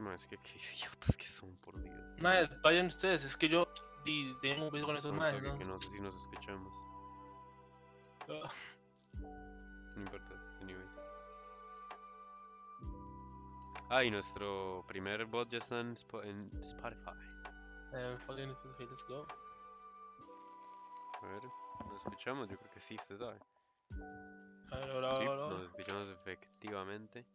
No, es que qué idiotas que son, por Dios. Madre, vayan ustedes, es que yo di, tengo un beso con esos No, madres, ¿no? que no sé si nos escuchamos. Ah, No importa, anyway. Ah, y nuestro primer bot ya está en, Spo- en Spotify. eh, fucking, let's go. A ver, ¿nos escuchamos? Yo creo que sí, usted sabe. A ver, ahora, Sí, ahora. nos escuchamos efectivamente.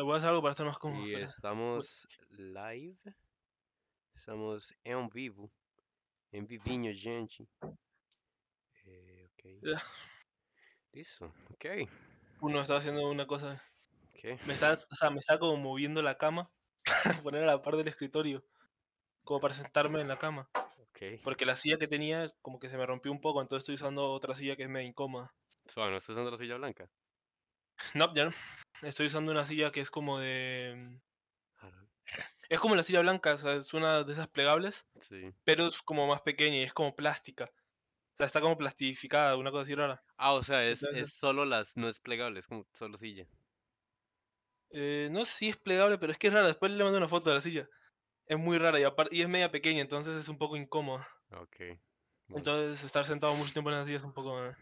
Voy a hacer algo para estar más cómodo. Y estamos live. Estamos en vivo. En vivinho, gente. Eh. Listo. Ok. Uno estaba haciendo una cosa. Me está, o sea, me está como moviendo la cama para poner a la par del escritorio. Como para sentarme en la cama. Ok. Porque la silla que tenía como que se me rompió un poco, entonces estoy usando otra silla que es medio incómoda. Suave, ¿no estás usando la silla blanca? No, ya no. Estoy usando una silla que es como de... Es como la silla blanca, o sea, es una de esas plegables, Sí. pero es como más pequeña y es como plástica. O sea, está como plastificada, una cosa así rara. Ah, o sea, es, Entonces- es solo las, no es plegable, es como solo silla. Eh, no sé si es plegable, pero es que es rara. Después le mando una foto de la silla. Es muy rara y, y es media pequeña, entonces es un poco incómoda. Ok. bueno, Entonces estar sentado mucho tiempo en la silla es un poco... eh.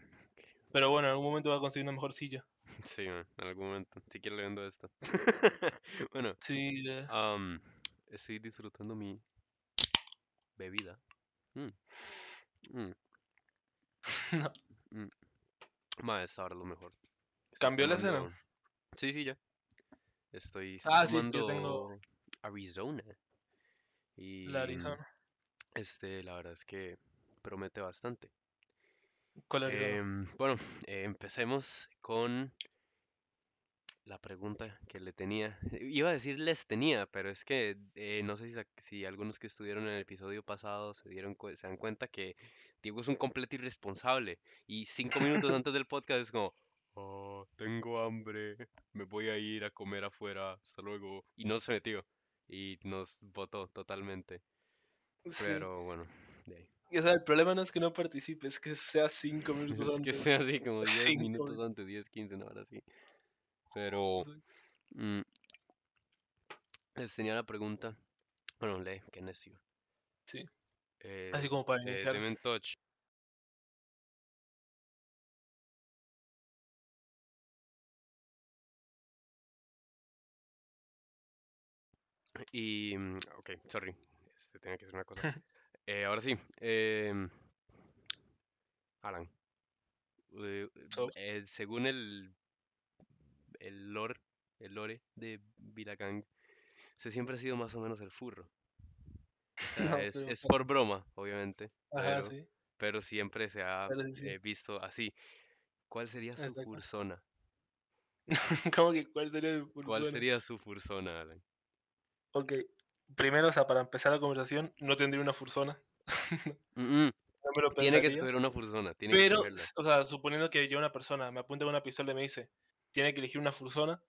Pero bueno, en algún momento voy a conseguir una mejor silla. Sí, man, en algún momento. Si quiero le vendo esto. bueno, Sí, am, estoy disfrutando mi bebida. Mm. Mm. no. Ma, es ahora lo mejor. Estoy ¿Cambió la escena? Sí, sí, ya. Estoy Ah, sí, yo tengo- Arizona. Y La Arizona. este, la verdad es que promete bastante. Em, bueno, eh, empecemos con la pregunta que le tenía. Iba a decir les tenía, pero es que eh, no sé si, algunos que estuvieron en el episodio pasado se dieron se dan cuenta que Diego es un completo irresponsable y cinco minutos antes del podcast es como, "Oh, tengo hambre, me voy a ir a comer afuera, hasta luego. Y no se metió y nos votó totalmente. Sí. Pero bueno, de ahí. O sea, el problema no es que no participe, es que sea cinco minutos Es que antes. sea así como 10 Cinco minutos antes, 10, 15, una hora así. Pero Sí. mm, les tenía la pregunta. Bueno, lee, qué necio. Sí. Eh, Así como para eh, iniciar. un touch. Y, mm, ok, sorry, este, tenía que hacer una cosa. Eh, ahora sí, em, Alan, eh, So. eh, según el, el lore, el lore de Vilagang, usted siempre ha sido más o menos el furro. No, es, pero- es por broma, obviamente, Ajá, pero, sí. pero siempre se ha sí, eh, visto así. ¿Cuál sería su Exacto. fursona? ¿Cómo que cuál sería ¿Cuál fursona? sería su fursona, Alan? Ok. Primero, o sea, para empezar la conversación, no tendría una fursona. Mm, mm, No me lo Tiene que escoger una fursona, tiene Pero, o sea, suponiendo que yo una persona me apunta con una pistola y me dice, tiene que elegir una fursona,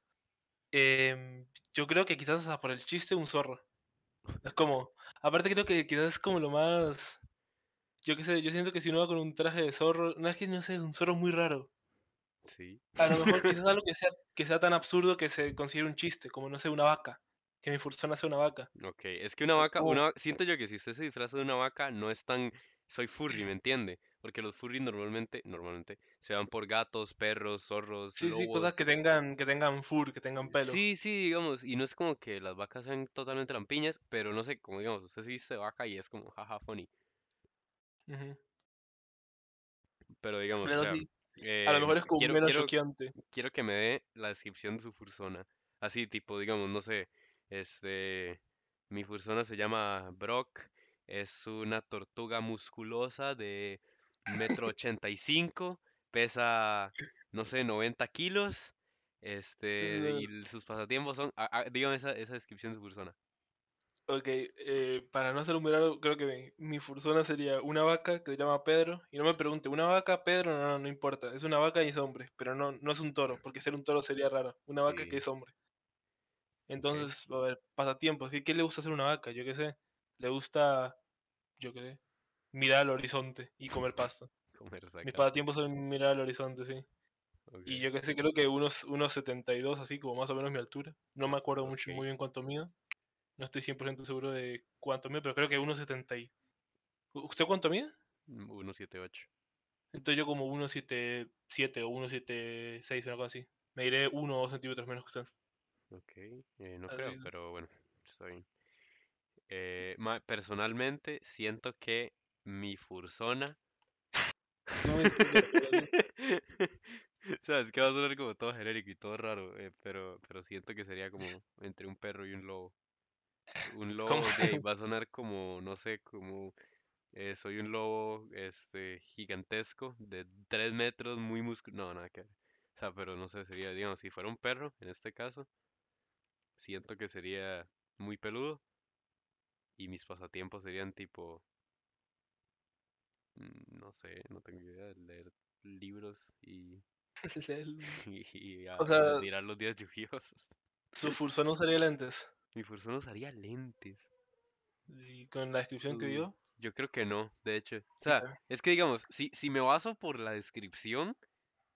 em, yo creo que quizás hasta por el chiste un zorro. Es como, aparte creo que quizás es como lo más, yo qué sé, yo siento que si uno va con un traje de zorro, no es que no sé, es un zorro muy raro. Sí. A lo mejor quizás algo que sea, que sea tan absurdo que se considere un chiste, como no sé, una vaca. Que mi fursona sea una vaca. Ok, es que una vaca, una, siento yo que si usted se disfraza de una vaca no es tan, soy furry, ¿me entiende? Porque los furry normalmente, normalmente, se van por gatos, perros, zorros, Sí, sí, cosas que tengan, que tengan fur, que tengan pelo. Sí, sí, digamos, y no es como que las vacas sean totalmente lampiñas, pero no sé, como digamos, usted se viste de vaca y es como, jaja, funny. Pero digamos, o Pero sea, sí, a lo eh, mejor es como quiero, menos quiero, choqueante. quiero que me dé la descripción de su fursona. Así, tipo, digamos, no sé, este, mi fursona se llama Brock, es una tortuga musculosa de metro ochenta y cinco, pesa, no sé, 90 kilos, este, No. y sus pasatiempos son, ah, ah, dígame esa, esa descripción de su fursona. Ok, eh, para no ser muy raro, creo que mi, mi fursona sería una vaca que se llama Pedro. Y no me pregunte, ¿una vaca, Pedro? No, no, no importa. Es una vaca y es hombre, pero no, no es un toro, porque ser un toro sería raro. Una vaca que es hombre. Entonces, a ver, pasatiempos. ¿Qué, qué le gusta hacer una vaca? Yo qué sé. Le gusta, yo qué sé, mirar al horizonte y comer. Comer Mis pasatiempos son mirar al horizonte, sí. Y yo qué sé, creo que unos, unos 72, así como más o menos mi altura. No me acuerdo mucho muy bien cuánto mido. No estoy 100% seguro de cuánto mido, pero creo que 1,70. y- ¿U- ¿Usted cuánto mide? Mm, 178. Entonces yo como 1,77 o 1,76, una cosa así. Me diré 1 o 2 centímetros menos que usted. Ok, eh, no creo, pero bueno, está bien. Eh, ma- personalmente siento que mi fursona No es que va a sonar como todo genérico y todo raro, eh, pero, pero siento que sería como entre un perro y un lobo. Un ¿Cómo? lobo de ahí va a sonar como, no sé, como eh, soy un lobo este gigantesco de 3 metros, muy musculoso. No, nada que ver. O sea, pero no sé, sería, digamos, si fuera un perro, en este caso, siento que sería muy peludo y mis pasatiempos serían tipo, mm, no sé, no tengo idea, leer libros y, y, y a- O sea, mirar los días lluviosos. su Fursona usaría lentes. Mi Fursuno usaría lentes. Y con la descripción que dio. yo creo que no, de hecho. O sea, es que digamos, si, si me baso por la descripción,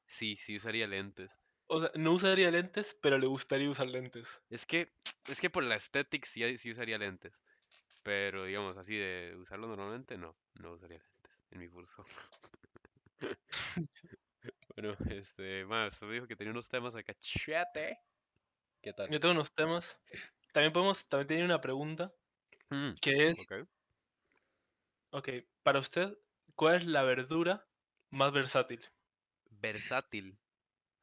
sí, sí usaría lentes. O sea, no usaría lentes, pero le gustaría usar lentes. Es que, es que por la estética sí, sí usaría lentes. Pero digamos, así de usarlo normalmente, no, no usaría lentes en mi curso. Bueno, este, más, usted me dijo que tenía unos temas acá, chate. ¿Qué tal? Yo tengo unos temas. También podemos, también tenía una pregunta, Mm, que es, ok. ok, para usted, ¿cuál es la verdura más versátil? Versátil.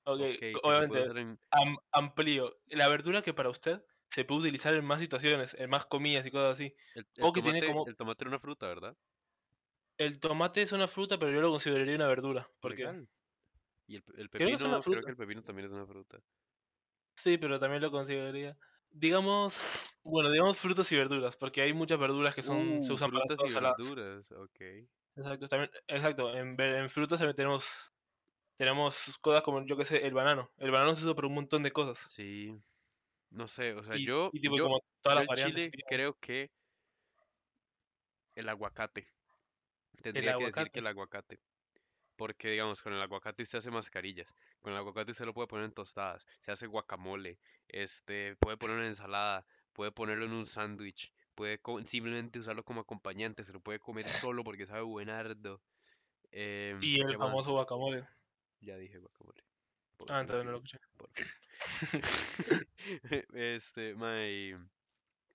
Ok, obviamente, en... am- amplío. La verdura que para usted se puede utilizar en más situaciones, en más comidas y cosas así. El, el O que tiene tomate, como... el tomate era una fruta, ¿verdad? El tomate es una fruta, pero yo lo consideraría una verdura. Porque Legal. Y el, el creo que es una pepino, creo que el pepino también es una fruta. Sí, pero también lo consideraría. Digamos, bueno, digamos frutas y verduras, porque hay muchas verduras que son, se Uh, usan para cosas saladas. verduras, ok. Exacto, también, exacto. En, en frutas también tenemos, tenemos cosas como, yo qué sé, el banano. El banano se usa para un montón de cosas. Sí, no sé, o sea, Y, yo, y tipo yo, como todas las variantes Chile creo que el aguacate. El Tendría que decir que el aguacate. Porque, digamos, con el aguacate usted hace mascarillas. Con el aguacate usted lo puede poner en tostadas. Se hace guacamole. Este, puede ponerlo en ensalada. Puede ponerlo en un sándwich. Puede simplemente usarlo como acompañante. Se lo puede comer solo porque sabe buenardo. Em, Y el famoso guacamole. Ya dije guacamole. Por Ah, entonces no lo escuché. Este, mae,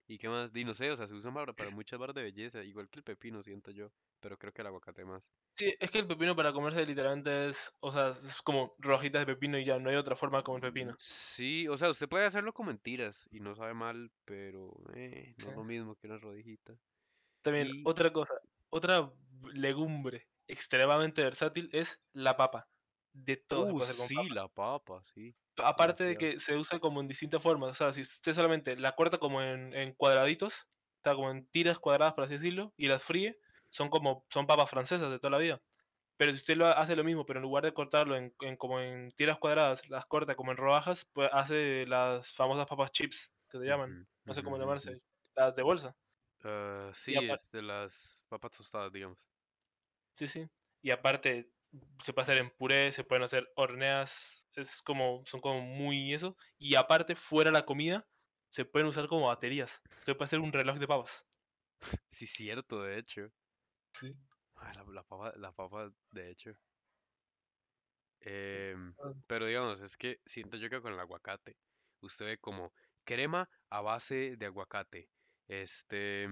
¿y qué más? Di, no sé, o sea, se usa para, para muchas barras de belleza, igual que el pepino, siento yo, pero creo que el aguacate más. Sí, es que el pepino para comerse literalmente es, o sea, es como rojitas de pepino y ya, no hay otra forma de comer pepino. Sí, o sea, usted puede hacerlo con mentiras y no sabe mal, pero eh, no Sí. es lo mismo que una rodijita. También, Y, otra cosa, otra legumbre extremadamente versátil es la papa. De todo uh, sí, papa. la papa, sí, Aparte de que se usa como en distintas formas, o sea, si usted solamente la corta como en, en cuadraditos, sea, como en tiras cuadradas, por así decirlo, y las fríe, son como, son papas francesas de toda la vida. Pero si usted lo hace lo mismo, pero en lugar de cortarlo en, en como en tiras cuadradas, las corta como en rodajas, pues hace las famosas papas chips, que se llaman, no sé cómo llamarse, las de bolsa. Y sí, es de las papas tostadas, digamos. sí, sí. Y aparte, se puede hacer en puré, se pueden hacer horneas, es como, son como muy eso. Y aparte, fuera la comida, se pueden usar como baterías. Usted puede hacer un reloj de papas. Sí, cierto, de hecho. Sí. Ah, la, la papa, la papa, de hecho. Em, Ah, pero digamos, es que siento yo que con el aguacate, usted ve como crema a base de aguacate, este,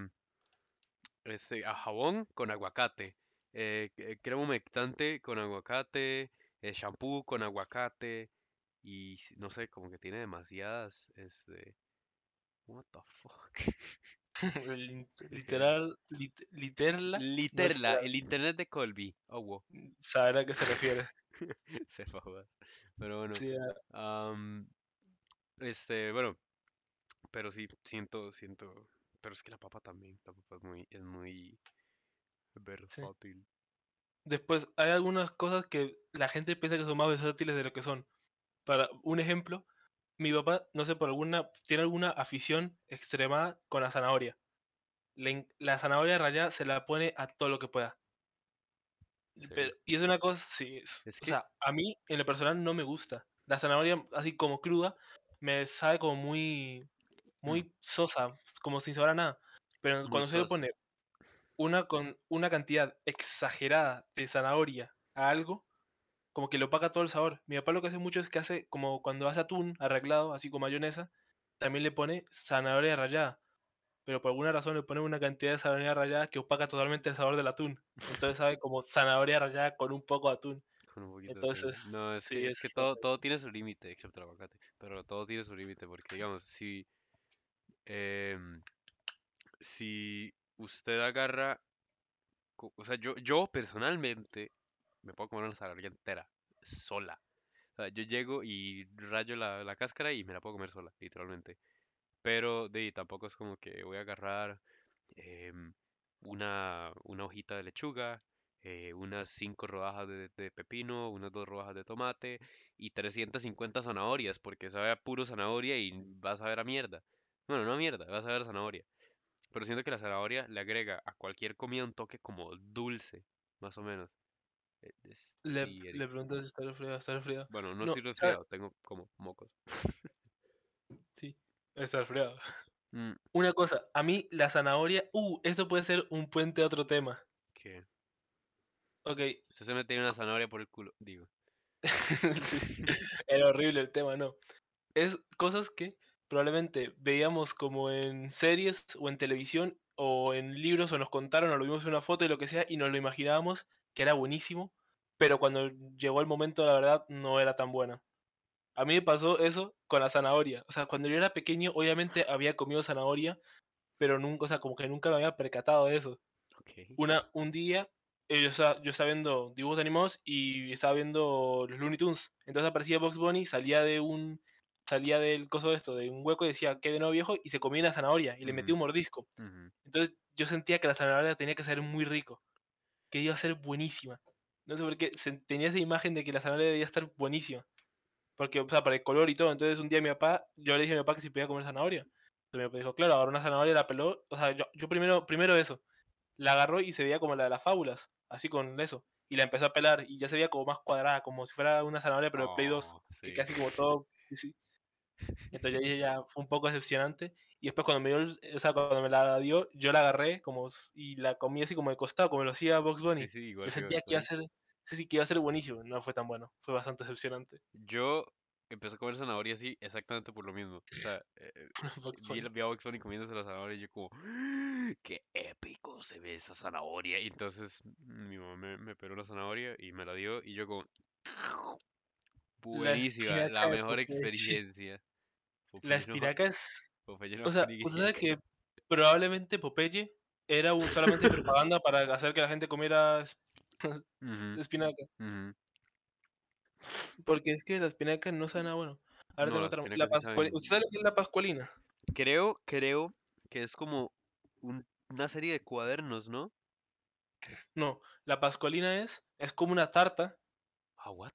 este, a jabón con aguacate, eh, eh, crema humectante con aguacate, eh, shampoo con aguacate, y no sé, como que tiene demasiadas, este, what the fuck, literal, lit- literla, Literla, el internet de Colby, oh, wow, saber a qué se refiere. se jodas. Pero bueno, Sí, am, este, bueno. Pero sí, siento, siento. Pero es que la papa también. La papa es muy, es muy sí. versátil. Después, hay algunas cosas que la gente piensa que son más versátiles de lo que son. Para un ejemplo, mi papá, no sé, por alguna, tiene alguna afición extremada con la zanahoria. Le la zanahoria rallada se la pone a todo lo que pueda. Sí. Pero- y es una cosa, sí, es- Es o que, sea, a mí en lo personal no me gusta. La zanahoria así como cruda me sabe como muy, mm, muy sosa, como sin sabor a nada. Pero muy cuando se le pone una, con, una cantidad exagerada de zanahoria a algo, como que le opaca todo el sabor. Mi papá lo que hace mucho es que hace, como cuando hace atún arreglado, así con mayonesa, también le pone zanahoria rallada. Pero por alguna razón le pone una cantidad de zanahoria rallada que opaca totalmente el sabor del atún. Entonces sabe como zanahoria rallada con un poco de atún. con un poquito de Entonces, piña. No, es sí, que, es que todo, todo tiene su límite, excepto el aguacate. Pero todo tiene su límite, porque digamos, si, em, si usted agarra, o sea, yo, yo personalmente me puedo comer una zanahoria entera, sola. O sea, yo llego y rayo la, la cáscara y me la puedo comer sola, literalmente. Pero de tampoco es como que voy a agarrar em, una, una hojita de lechuga, eh, unas cinco rodajas de, pepino, unas dos rodajas de tomate y 350 zanahorias, porque sabe a puro zanahoria y vas a ver a mierda. Bueno, no a mierda, vas a ver a zanahoria. Pero siento que la zanahoria le agrega a cualquier comida un toque como dulce, más o menos. Eh, es- Le, sí, Eric. le pregunto si está resfriado, está resfriado. Bueno, no No, estoy ¿sabe? resfriado, tengo como mocos. Sí, está resfriado. Mm, Una cosa, a mí la zanahoria, uh, esto puede ser un puente a otro tema. que Ok, usted se mete una zanahoria por el culo, digo. era horrible el tema, no. Es cosas que probablemente veíamos como en series o en televisión o en libros o nos contaron o lo vimos en una foto y lo que sea y nos lo imaginábamos que era buenísimo, pero cuando llegó el momento la verdad no era tan buena. A mí me pasó eso con la zanahoria. O sea, cuando yo era pequeño obviamente había comido zanahoria, pero nunca, o sea, como que nunca me había percatado de eso. Ok. Una, un día eh, yo, estaba, yo estaba viendo dibujos animados y estaba viendo los Looney Tunes. Entonces aparecía Box Bunny, salía de un salía del coso de esto, de un hueco y decía, ¿qué de nuevo viejo? Y se comía una zanahoria y le metía Ujú. un mordisco. Entonces yo sentía que la zanahoria tenía que ser muy rico, que iba a ser buenísima. No sé por qué, se- tenía esa imagen de que la zanahoria debía estar buenísima. Porque, o sea, para el color y todo. Entonces un día mi papá, yo le dije a mi papá que si podía comer zanahoria. Entonces mi papá dijo, claro, agarró una zanahoria, la peló. O sea, yo, yo primero, primero eso. La agarró y se veía como la de las fábulas, así con eso. Y la empezó a pelar y ya se veía como más cuadrada, como si fuera una zanahoria, pero de Play 2. Oh, Que sí. casi como todo. sí. Entonces yo dije, ya fue un poco decepcionante. Y después cuando me dio, o sea, cuando me la dio, yo la agarré como y la comí así como de costado, como lo hacía Box Bunny. Sí, sí, igual Yo sentía que iba a ser, sí, sí, que iba a ser buenísimo. No fue tan bueno, fue bastante decepcionante. Yo empecé a comer zanahoria así exactamente por lo mismo. O sea, eh, eh, vi, vi a Bugs Bunny comiéndose la zanahoria y yo como, "¡Ah! ¡qué épico se ve esa zanahoria! Y entonces mi mamá me, me peló la zanahoria y me la dio y yo como, buenísima, la mejor experiencia. La Popeye no, espinaca es... Popeye no O sea, usted sabe que probablemente Popeye era un, solamente propaganda para hacer que la gente comiera espinaca. Porque es que la espinaca no sabe nada bueno. Ahora No, las otra. La saben. ¿Usted sabe que es la pascualina? Creo, creo que es como un- una serie de cuadernos, ¿no? No, la pascualina es, es como una tarta Ah, what?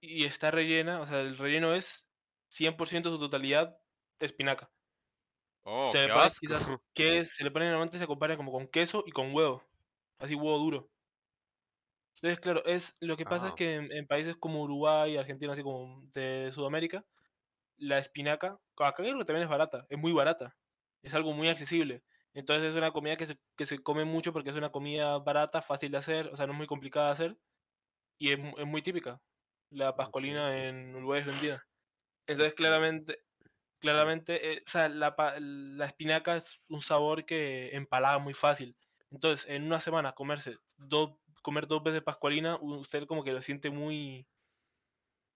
y está rellena, o sea, el relleno es 100% su totalidad espinaca. Oh, Se le qué pone asco. quizás, que se le pone normalmente se acompaña como con queso y con huevo, así huevo duro. Entonces, claro, es, lo que pasa es Ah, que en, en países como Uruguay, Argentina, así como de Sudamérica, la espinaca, acá creo que también es barata, es muy barata, es algo muy accesible. Entonces es una comida que se, que se come mucho porque es una comida barata, fácil de hacer, o sea, no es muy complicada de hacer y es, es muy típica. La ok. pascualina en Uruguay es vendida. Es Entonces, claramente, claramente, eh, o sea, la, la espinaca es un sabor que empalaga muy fácil. Entonces, en una semana comerse dos, comer dos veces pascualina, usted como que lo siente muy,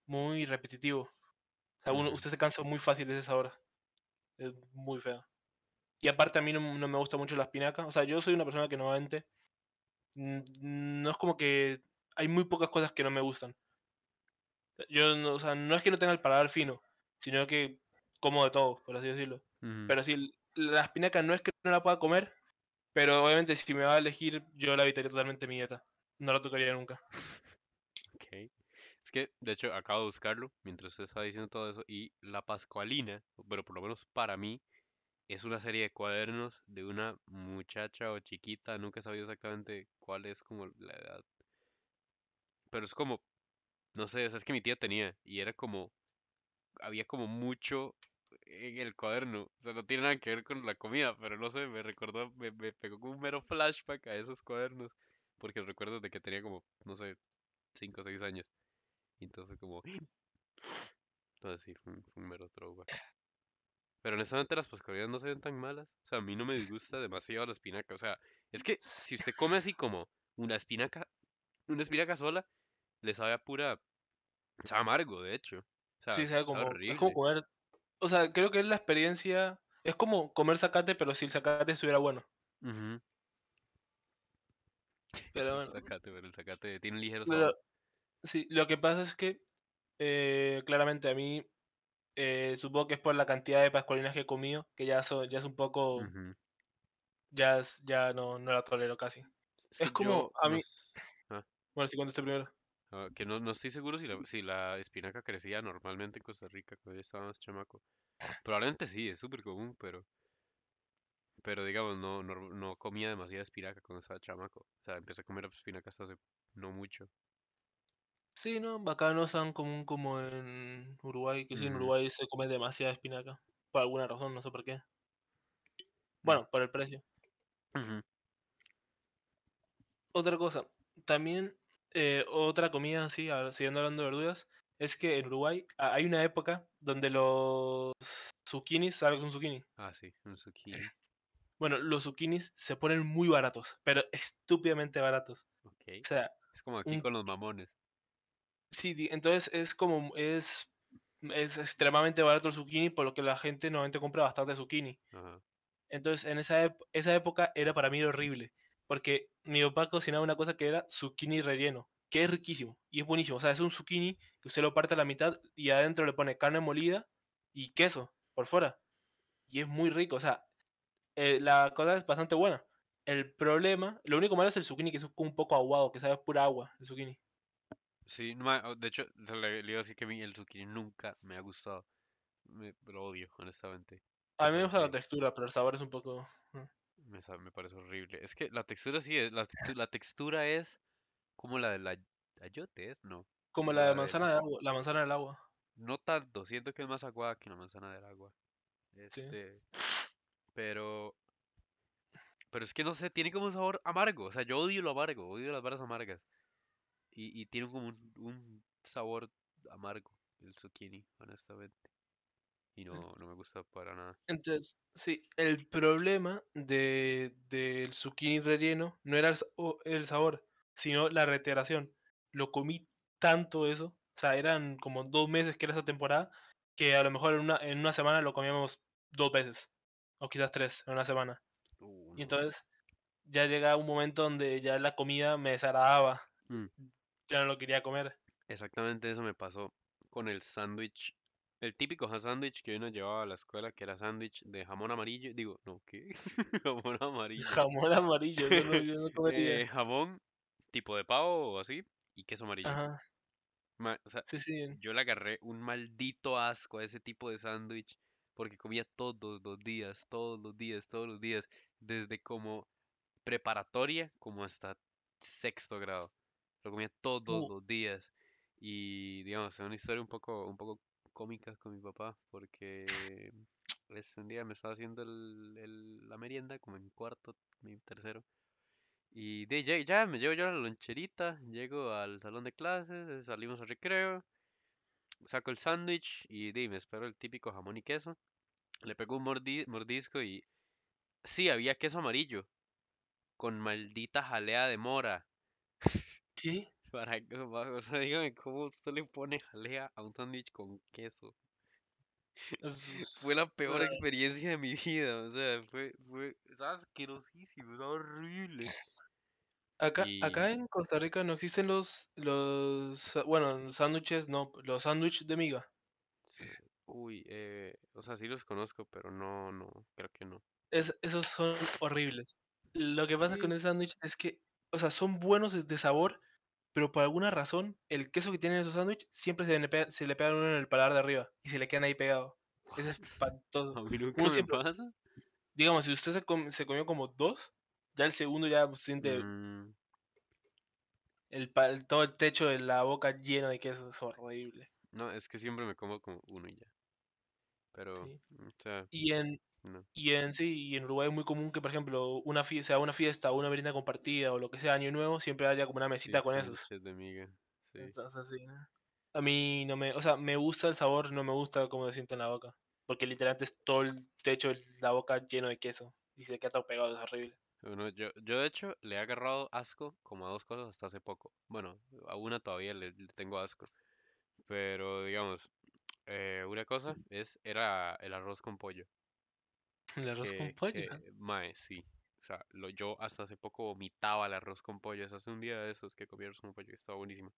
muy repetitivo. O sea, uno- usted se cansa muy fácil de ese sabor. Es muy feo. Y aparte a mí no, no me gusta mucho la espinaca. O sea, yo soy una persona que normalmente no es como que hay muy pocas cosas que no me gustan. Yo, no, o sea, no es que no tenga el paladar fino, sino que como de todo, por así decirlo. Pero sí, la espinaca no es que no la pueda comer, pero obviamente si me va a elegir, yo la evitaría totalmente en mi dieta. No la tocaría nunca. Ok. Es que, de hecho, acabo de buscarlo mientras usted estaba diciendo todo eso y La Pascualina, pero por lo menos para mí, es una serie de cuadernos de una muchacha o chiquita, nunca he sabido exactamente cuál es como la edad, pero es como, no sé, o sea, es que mi tía tenía y era como, había como mucho en el cuaderno, o sea, no tiene nada que ver con la comida, pero no sé, me recordó, me, me pegó como un mero flashback a esos cuadernos, porque recuerdo de que tenía como, no sé, 5 o 6 años. Y entonces como... Entonces sí, fue un, fue un mero throwback. Pero honestamente las pascualidades no se ven tan malas. O sea, a mí no me disgusta demasiado la espinaca. O sea, es que si usted come así como una espinaca, una espinaca sola, le sabe a pura, sabe amargo, de hecho. O sea, Sí, sabe como, es como comer, o sea, creo que es la experiencia, es como comer zacate, pero si el zacate estuviera bueno. Pero El bueno, zacate, pero el zacate tiene un ligero pero sabor. sí, lo que pasa es que eh, claramente a mí, eh, supongo que es por la cantidad de pascualinas que he comido, que ya, so- ya es un poco, ya, es- ya no, no la tolero casi. Es Es que yo como, a mí, bueno, si contesto primero. ah, que no, no estoy seguro si la, si la espinaca crecía normalmente en Costa Rica cuando yo estaba más chamaco. Probablemente sí, es súper común, pero, pero digamos, no, no, no comía demasiada espinaca cuando estaba chamaco. O sea, empecé a comer espinaca hasta hace no mucho. Sí, ¿no? Acá no es tan común como en Uruguay, que sí, en Uruguay se come demasiada espinaca, por alguna razón, no sé por qué. mm, Bueno, por el precio. Otra cosa, también eh, otra comida así, siguiendo hablando de verduras, es que en Uruguay ha- hay una época donde los zucchinis, ¿sabes un zucchini? Ah, sí, un zucchini. Bueno, los zucchinis se ponen muy baratos, pero estúpidamente baratos. Ok. O sea, Es como aquí un, con los mamones. sí, entonces es como, es, es extremadamente barato el zucchini, por lo que la gente normalmente compra bastante zucchini. Ajá. Entonces, en esa, esa época era para mí horrible, porque mi papá cocinaba una cosa que era zucchini relleno, que es riquísimo y es buenísimo. O sea, es un zucchini que usted lo parte a la mitad y adentro le pone carne molida y queso por fuera. Y es muy rico, o sea, eh, la cosa es bastante buena. El problema, lo único malo es el zucchini, que es un poco aguado, que sabe a pura agua, el zucchini. Sí, no de hecho, le, le iba a decir que a mí el zucchini nunca me ha gustado. Me, lo odio, honestamente. A mí me gusta la textura, pero el sabor es un poco... me, sa- me parece horrible. Es que la textura sí es, la, la textura es como la del ay- ayote, ¿es? No. Como la La de manzana del... de agua, la manzana del agua, No tanto, siento que es más aguada que la manzana del agua. sí. Este, pero... Pero es que no sé, tiene como un sabor amargo. O sea, yo odio lo amargo, odio las varas amargas. Y, y tiene como un, un sabor amargo el zucchini, honestamente. Y no, no me gusta para nada. Entonces, sí, el problema de, del zucchini relleno no era el, sabor, sino la reiteración. Lo comí tanto eso, o sea, eran como dos meses que era esa temporada, que a lo mejor en una, en una semana lo comíamos dos veces, o quizás tres en una semana. Uh, Y entonces ya llega un momento donde ya la comida me desagradaba, Mm, ya no lo quería comer. Exactamente eso me pasó con el sándwich. El típico sándwich que uno llevaba a la escuela, que era sándwich de jamón amarillo. Digo, no, ¿qué? Jamón amarillo. Jamón amarillo, yo no, yo no Eh, comería. jamón tipo de pavo o así y queso amarillo. Ajá, Ma- o sea, sí, sí. yo le agarré un maldito asco a ese tipo de sándwich porque comía todos los días, todos los días, todos los días, desde como preparatoria como hasta sexto grado. Lo comía todos Uh, los días y digamos, es una historia un poco, un poco cómica con mi papá porque pues, un día me estaba haciendo el, el- la merienda como en cuarto, mi tercero. Y de, ya, ya me llevo yo la loncherita, llego al salón de clases, salimos al recreo, saco el sándwich y di, me espero el típico jamón y queso. Le pego un mordi- mordisco y sí, había queso amarillo con maldita jalea de mora. ¿Qué? Para, que- o sea, dígame cómo usted le pone jalea a un sándwich con queso. Es- Fue la peor experiencia de mi vida, o sea, fue, fue asquerosísimo, era horrible. Acá, acá en Costa Rica no existen los, los, bueno, sándwiches, no, los sándwiches de miga. sí, uy, eh, o sea, sí los conozco, pero no, no, creo que no. Es, esos son horribles. Lo que pasa con el sándwich es que, o sea, son buenos de sabor, pero por alguna razón el queso que tienen esos sándwiches siempre se le, pega, se le pega a uno en el paladar de arriba y se le quedan ahí pegados. Es espantoso. Uno siempre, pasa. digamos, si usted se, com- se comió como dos, ya el segundo ya siente Mm, el, todo el techo de la boca lleno de queso, es horrible. no, es que siempre me como como uno y ya. Pero, ¿sí? o sea, Y en, no. Y en sí, y en Uruguay es muy común que, por ejemplo, una fiesta, sea una fiesta o una merienda compartida o lo que sea, año nuevo, siempre haya como una Sí, mesita con esos. de miga. Sí. Entonces, sí, ¿no? A mí no me, o sea, me gusta el sabor, no me gusta cómo se siente en la boca. Porque literalmente es todo el techo de la boca lleno de queso. Y se queda todo pegado, es horrible. Bueno, yo, yo de hecho le he agarrado asco como a dos cosas hasta hace poco. Bueno, a una todavía le, le tengo asco. Pero digamos, eh, una cosa es, era el arroz con pollo. El arroz con pollo. que, mae, sí. O sea, lo, yo hasta hace poco vomitaba el arroz con pollo. Eso hace un día de esos que comí arroz con pollo, que estaba buenísimo.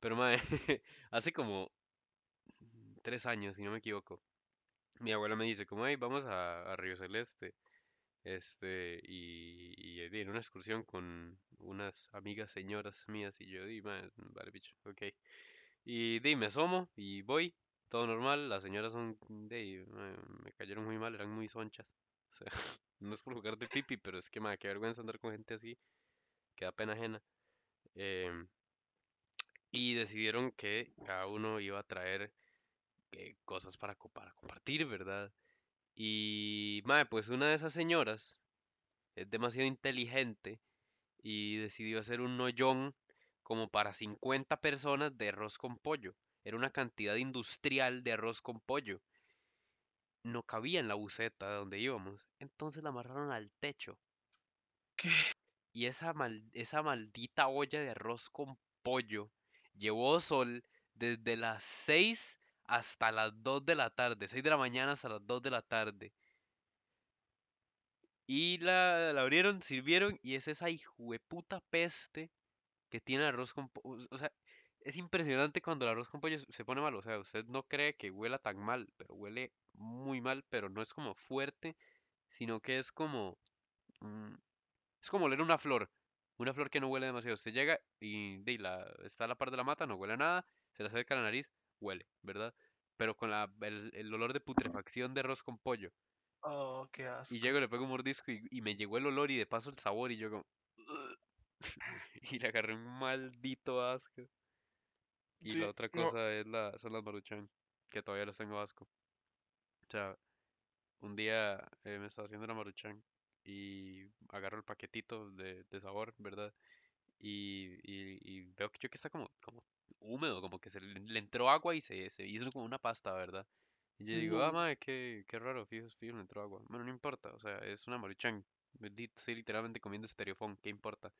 Pero mae, hace como tres años, si no me equivoco, mi abuela me dice, como, hey, vamos a, a Río Celeste. Este, y, y, eh, en una excursión con unas amigas señoras mías y yo, di, "Ma, vale, bicho, ok. Y di, me asomo y voy, todo normal, las señoras son, de, me cayeron muy mal, eran muy sonchas. O sea, no es por lugar de pipi, pero es que, ma, qué vergüenza andar con gente así, que da pena ajena. Em, y decidieron que cada uno iba a traer eh, cosas para, para compartir, ¿verdad? Y, mae, pues una de esas señoras es demasiado inteligente y decidió hacer un nollón como para 50 personas de arroz con pollo. Era una cantidad industrial de arroz con pollo. No cabía en la buseta de donde íbamos. Entonces la amarraron al techo. ¿Qué? Y esa, mal- esa maldita olla de arroz con pollo llevó sol desde las 6 hasta las 2 de la tarde. 6 de la mañana hasta las 2 de la tarde. Y la, la abrieron, sirvieron y es esa hijueputa peste que tiene arroz con pollo. O sea, es impresionante cuando el arroz con pollo se pone mal. O sea, usted no cree que huela tan mal, pero huele muy mal, pero no es como fuerte, sino que es como... mm, es como oler una flor. Una flor que no huele demasiado. Usted llega y, de, la, está a la par de la mata, no huele a nada, se le acerca a la nariz, huele, ¿verdad? Pero con la, el, el olor de putrefacción de arroz con pollo. Oh, qué Y asco. llego, le pego un mordisco y, y me llegó el olor y de paso el sabor y yo como... Y le agarré un maldito asco. Y la Sí, otra no, cosa es la, son las Maruchan, que todavía les tengo asco. O sea, un día eh, me estaba haciendo una Maruchan y agarro el paquetito de, de sabor, ¿verdad? Y, y, y veo que yo que está como, como húmedo, como que se le, le entró agua y se, se hizo como una pasta, ¿verdad? Y yo digo, ah, no, madre, qué, qué raro, fijo, fijo, le entró agua. Bueno, no importa, o sea, es una Maruchan. Estoy literalmente comiendo estereofón, ¿qué importa?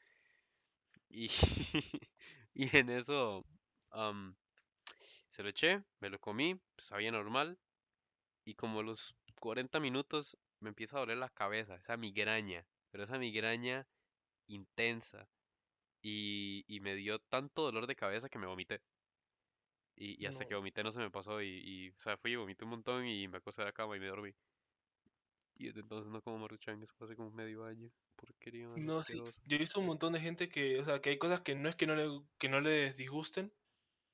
Y, y en eso am, se lo eché, me lo comí, sabía normal. Y como a los 40 minutos me empieza a doler la cabeza, esa migraña, pero esa migraña intensa. Y, y me dio tanto dolor de cabeza que me vomité. Y, y hasta que vomité no se me pasó. Y, y, o sea, fui y vomité un montón y me acosté a la cama y me dormí. Y desde entonces no como maruchan, eso fue hace como medio año. Porquería No, sí. Yo he visto un montón de gente que, o sea, que hay cosas que no es que no, le, que no les disgusten,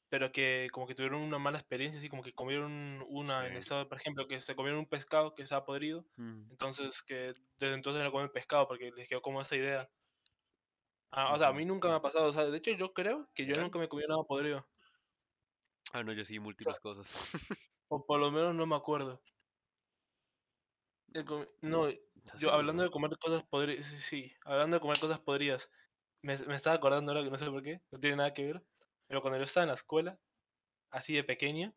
pero que como que tuvieron una mala experiencia, así como que comieron Sí. una en estado, por ejemplo, que se comieron un pescado que estaba podrido, Mm, entonces que desde entonces no comen pescado porque les quedó como esa idea. Ah, o sea, a mí nunca me ha pasado, o sea, de hecho yo creo que yo nunca me comí nada podrido, Ah, no, yo sí, o múltiples cosas. o por lo menos no me acuerdo. No, ¿Estás yo hablando de comer cosas podridas, sí, sí, hablando de comer cosas podridas, me, me estaba acordando ahora que no sé por qué, no tiene nada que ver, pero cuando yo estaba en la escuela, así de pequeño,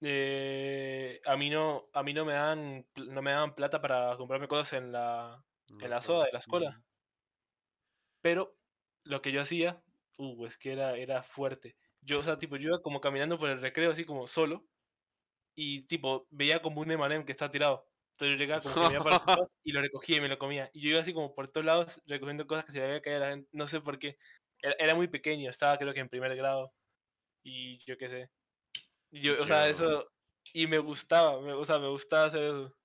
eh, a mí no, a mí no me dan, no me daban plata para comprarme cosas en la, en la soda de la escuela, pero lo que yo hacía, uh, es que era, era fuerte. Yo, o sea, tipo, yo iba como caminando por el recreo así como solo, y tipo, veía como un M&M que está tirado. Entonces yo llegaba como que para los y lo recogía y me lo comía. Y yo iba así como por todos lados recogiendo cosas que se le había caído a la gente, no sé por qué. Era, era muy pequeño, estaba creo que en primer grado y yo qué sé. Yo, o sea, eso, y me gustaba, me, o sea, me gustaba hacer eso.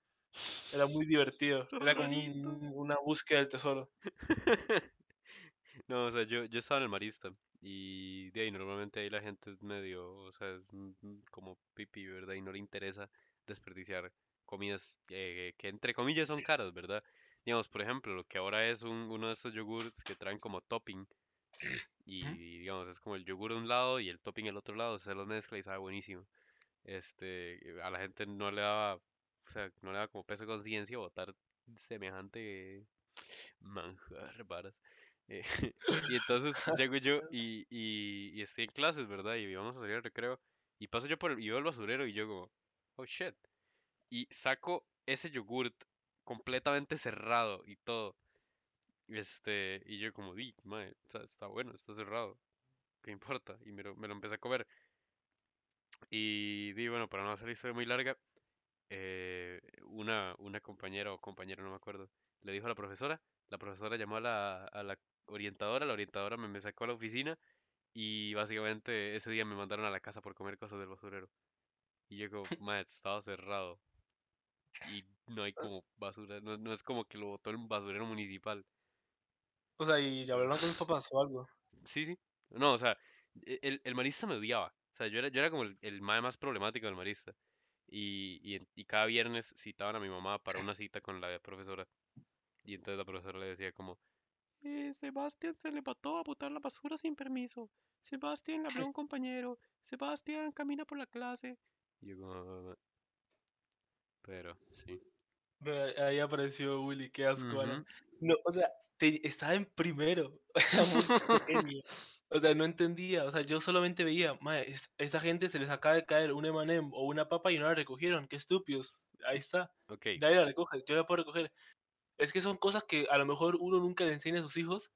Era muy divertido, era como un- una búsqueda del tesoro. No, o sea, yo, yo estaba en el Marista y de ahí normalmente ahí la gente es medio, o sea, es como pipi, ¿verdad? Y no le interesa desperdiciar comidas eh, que entre comillas son caras, ¿verdad? Digamos, por ejemplo, lo que ahora es un- uno de estos yogurts que traen como topping Y digamos, es como el yogur de un lado y el topping el otro lado, se los mezcla y sabe buenísimo. Este, a la gente no le daba, o sea, no le daba como peso de conciencia botar semejante manjar, varas. Eh, y entonces llego yo y, y, y estoy en clases, ¿verdad? Y vamos a salir al recreo. Y paso yo por el, y veo el basurero y yo como, oh shit. Y saco ese yogurt completamente cerrado y todo. Este, y yo como, di, mae, o sea, está bueno, está cerrado, ¿qué importa? Y me lo, me lo empecé a comer. Y di, bueno, para no hacer la historia muy larga, eh, una, una compañera o compañero, no me acuerdo, le dijo a la profesora, la profesora llamó a la, a la orientadora, la orientadora me, me sacó a la oficina y básicamente ese día me mandaron a la casa por comer cosas del basurero. Y yo como, mae, estaba cerrado. Y no hay como basura, no, no es como que lo botó el basurero municipal. O sea, y hablaron con tus papás o algo. Sí, sí. No, o sea, e- el, el marista me odiaba. O sea, yo era, yo era como el, el mae más problemático del marista. Y, y, y cada viernes citaban a mi mamá para una cita con la profesora. Y entonces la profesora le decía como, eh, Sebastián se le mató a botar la basura sin permiso. Sebastián le habló a un compañero. Sebastián camina por la clase. Y yo como, "Ah, pero sí. Pero ahí apareció Willy, qué asco. No, o sea, te- estaba en primero, era muy pequeño. O sea, no entendía, o sea, yo solamente veía, es- esa gente se les acaba de caer un M&M o una papa y no la recogieron, qué estúpidos. Ahí está, Ok, nadie la recoge, yo la puedo recoger. Es que son cosas que a lo mejor uno nunca le enseña a sus hijos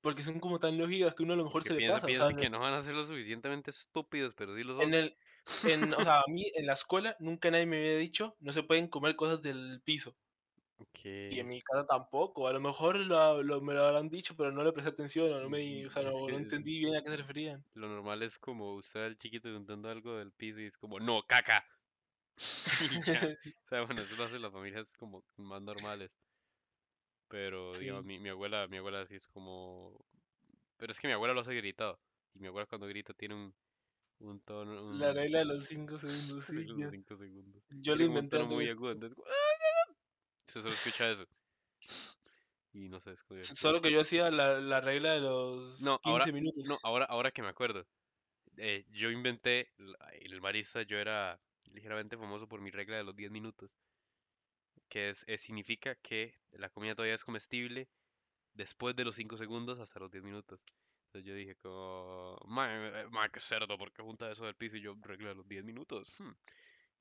porque son como tan lógicas que uno a lo mejor porque se le piensa, pasa. O piensa sea, que no van a ser lo suficientemente estúpidos, pero sí lo en son. el, en, o sea, a mí en la escuela nunca nadie me había dicho no se pueden comer cosas del piso. Y en mi casa tampoco. A lo mejor lo, lo- me lo habrán dicho, pero no le presté atención o no, me, o sea, es no, no entendí bien a qué se referían. lo normal es como usted al chiquito juntando algo del piso y es como, no, caca. O sea, bueno, eso lo hacen las familias como más normales. Pero, digamos, Sí, mi, mi abuela, mi abuela sí es como... Pero es que mi abuela lo hace gritado. Y mi abuela cuando grita tiene un, un tono, la un... regla de los 5 segundos, sí, yo, 5 segundos. yo le como un inventé tono muy agudo, entonces... Se solo escucha eso. Y no sé, es. Solo que yo hacía la, la regla de los No, 15 ahora, no, minutos. ahora, ahora que me acuerdo. eh, yo inventé, el barista, yo era ligeramente famoso por mi regla de los 10 minutos, que es, eh, significa que la comida todavía es comestible después de los 5 segundos hasta los 10 minutos. Entonces yo dije como, mae, eh, mae, qué cerdo, ¿por qué junta eso del piso? Y yo, regla de los 10 minutos. hmm".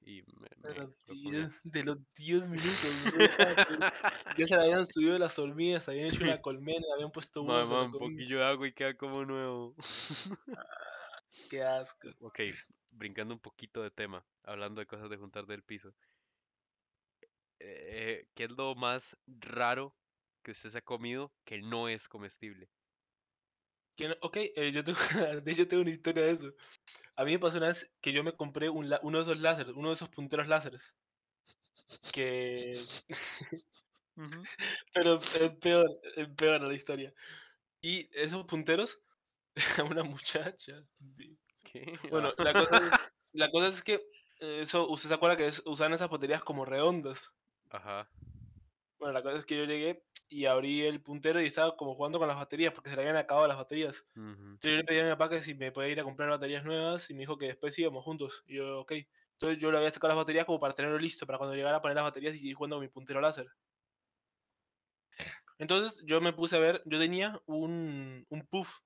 Y me, De los lo comía. 10, de los 10 minutos. que ya se le habían subido las hormigas, habían hecho una colmena, habían puesto un poquillo de agua y queda como nuevo. Qué asco. Ok, brincando un poquito de tema, hablando de cosas de juntar del piso. eh, ¿qué es lo más raro que usted se ha comido que no es comestible? Que no- ok, eh, yo tengo, de hecho tengo una historia de eso. A mí me pasó una vez que yo me compré un, uno de esos láseres, uno de esos punteros láseres. Que... Pero es peor, es peor la historia. Y esos punteros, a una muchacha. Bueno, la cosa es, la cosa es que eh, eso, usted se acuerda que es- usan esas baterías como redondas. Ajá. Bueno, la cosa es que yo llegué y abrí el puntero y estaba como jugando con las baterías porque se le habían acabado las baterías. Entonces yo le pedí a mi papá que si me podía ir a comprar baterías nuevas y me dijo que después íbamos juntos. Y yo, ok. Entonces yo le había sacado las baterías como para tenerlo listo para cuando llegara a poner las baterías y seguir jugando con mi puntero láser. Entonces yo me puse a ver, yo tenía un, un puff,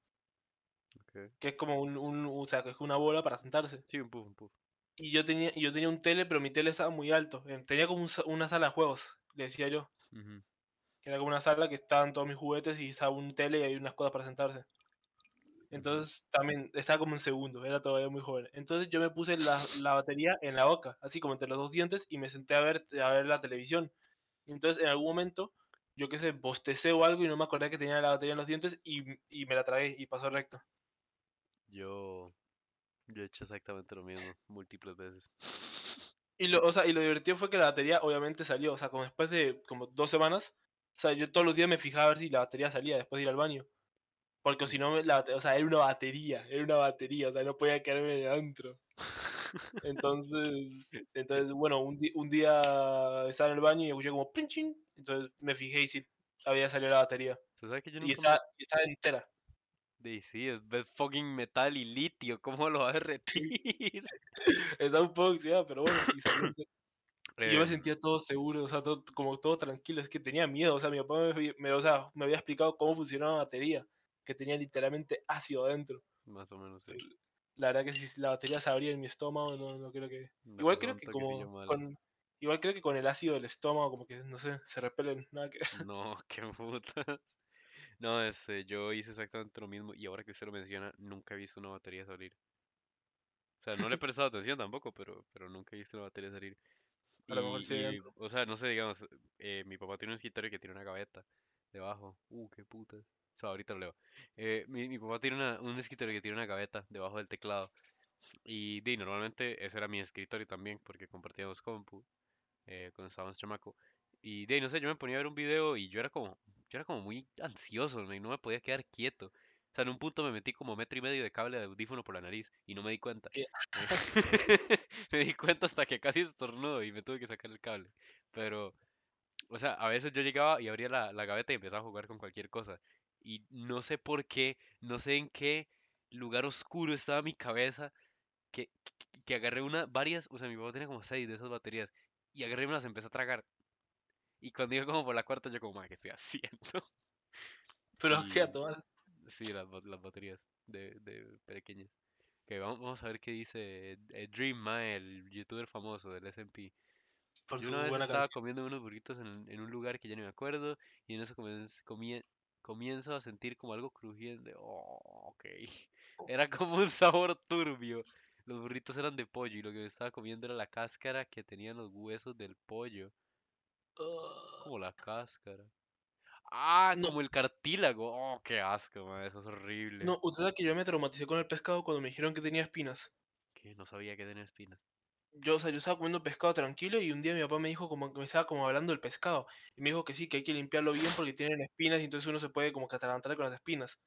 que es como un, un, o sea, que es una bola para sentarse. Sí, un puff, un puff. Y yo tenía, yo tenía un tele, pero mi tele estaba muy alto. Tenía como un una sala de juegos, le decía yo. Que era como una sala que estaban todos mis juguetes y estaba un tele y había unas cosas para sentarse. Entonces también estaba como en segundo, era todavía muy joven. Entonces yo me puse la, la batería en la boca, así como entre los dos dientes, y me senté a ver, a ver la televisión. Entonces en algún momento, yo qué sé, bostecé o algo y no me acordé que tenía la batería en los dientes y, y me la tragué y pasó recto. Yo, yo he hecho exactamente lo mismo múltiples veces. Y lo, o sea, y lo divertido fue que la batería obviamente salió, o sea, como después de como dos semanas, o sea, yo todos los días me fijaba a ver si la batería salía después de ir al baño. Porque si no, la, o sea, era una batería, era una batería, o sea, no podía quedarme en el antro. Entonces, entonces bueno, un, un día estaba en el baño y escuché como pinching, entonces me fijé y sí, había salido la batería. ¿Usted sabe que yo Y estaba, me... y estaba entera. De, sí, es fucking metal y litio, ¿cómo lo va a derretir? Estaba un poco pero bueno, y. Y yo me Em, sentía todo seguro, o sea, todo, como todo tranquilo, es que tenía miedo, o sea, mi papá me, o sea, me había explicado cómo funcionaba la batería, que tenía literalmente ácido adentro. más o menos, sí. La verdad que si la batería se abría en mi estómago, no, no creo que... Igual creo que como con, Igual creo que con el ácido del estómago, como que, no sé, se repelen, nada que. No, qué putas. No, este, yo hice exactamente lo mismo y ahora que usted lo menciona, nunca he visto una batería salir. O sea, no le he prestado atención tampoco, pero, pero nunca he visto una batería salir. A lo mejor sí y, o sea, no sé, digamos, eh, mi papá tiene un escritorio que tiene una gaveta debajo. Uh, qué putas. O sea, ahorita lo leo. Eh, mi, mi papá tiene una, un escritorio que tiene una gaveta debajo del teclado. Y di, normalmente ese era mi escritorio también, porque compartíamos compu eh, cuando estábamos chamaco. Y de ahí, no sé, yo me ponía a ver un video y yo era como, yo era como muy ansioso, y no me podía quedar quieto. O sea, en un punto me metí como metro y medio de cable de audífono por la nariz y no me di cuenta. Sí. Me di cuenta hasta que casi estornudo y me tuve que sacar el cable. Pero, o sea, a veces yo llegaba y abría la, la gaveta y empezaba a jugar con cualquier cosa. Y no sé por qué, no sé en qué lugar oscuro estaba mi cabeza que, que, que agarré una, varias, o sea, mi papá tenía como seis de esas baterías y agarré y me las empecé a tragar. Y cuando iba como por la cuarta, yo como, "Mae, ¿qué estoy haciendo? Pero qué a Y tomar. sí, las, las baterías de, de pequeñas. Que vamos, vamos a ver qué dice eh, Dream el youtuber famoso del SMP. Por Yo una vez estaba canción. comiendo unos burritos en, en un lugar que ya no me acuerdo y en eso comienzo, comie- comienzo a sentir como algo crujiente. Oh, ok. Era como un sabor turbio. Los burritos eran de pollo y lo que me estaba comiendo era la cáscara que tenían los huesos del pollo. Como la cáscara. Ah, no, como el cartílago. Oh, qué asco, man, Eso es horrible. no, usted sabe que yo me traumaticé con el pescado cuando me dijeron que tenía espinas. Que no sabía que tenía espinas. Yo, o sea, yo estaba comiendo pescado tranquilo y un día mi papá me dijo como que me estaba como hablando del pescado. Y me dijo que sí, que hay que limpiarlo bien porque tienen espinas y entonces uno se puede como que atarantar con las espinas.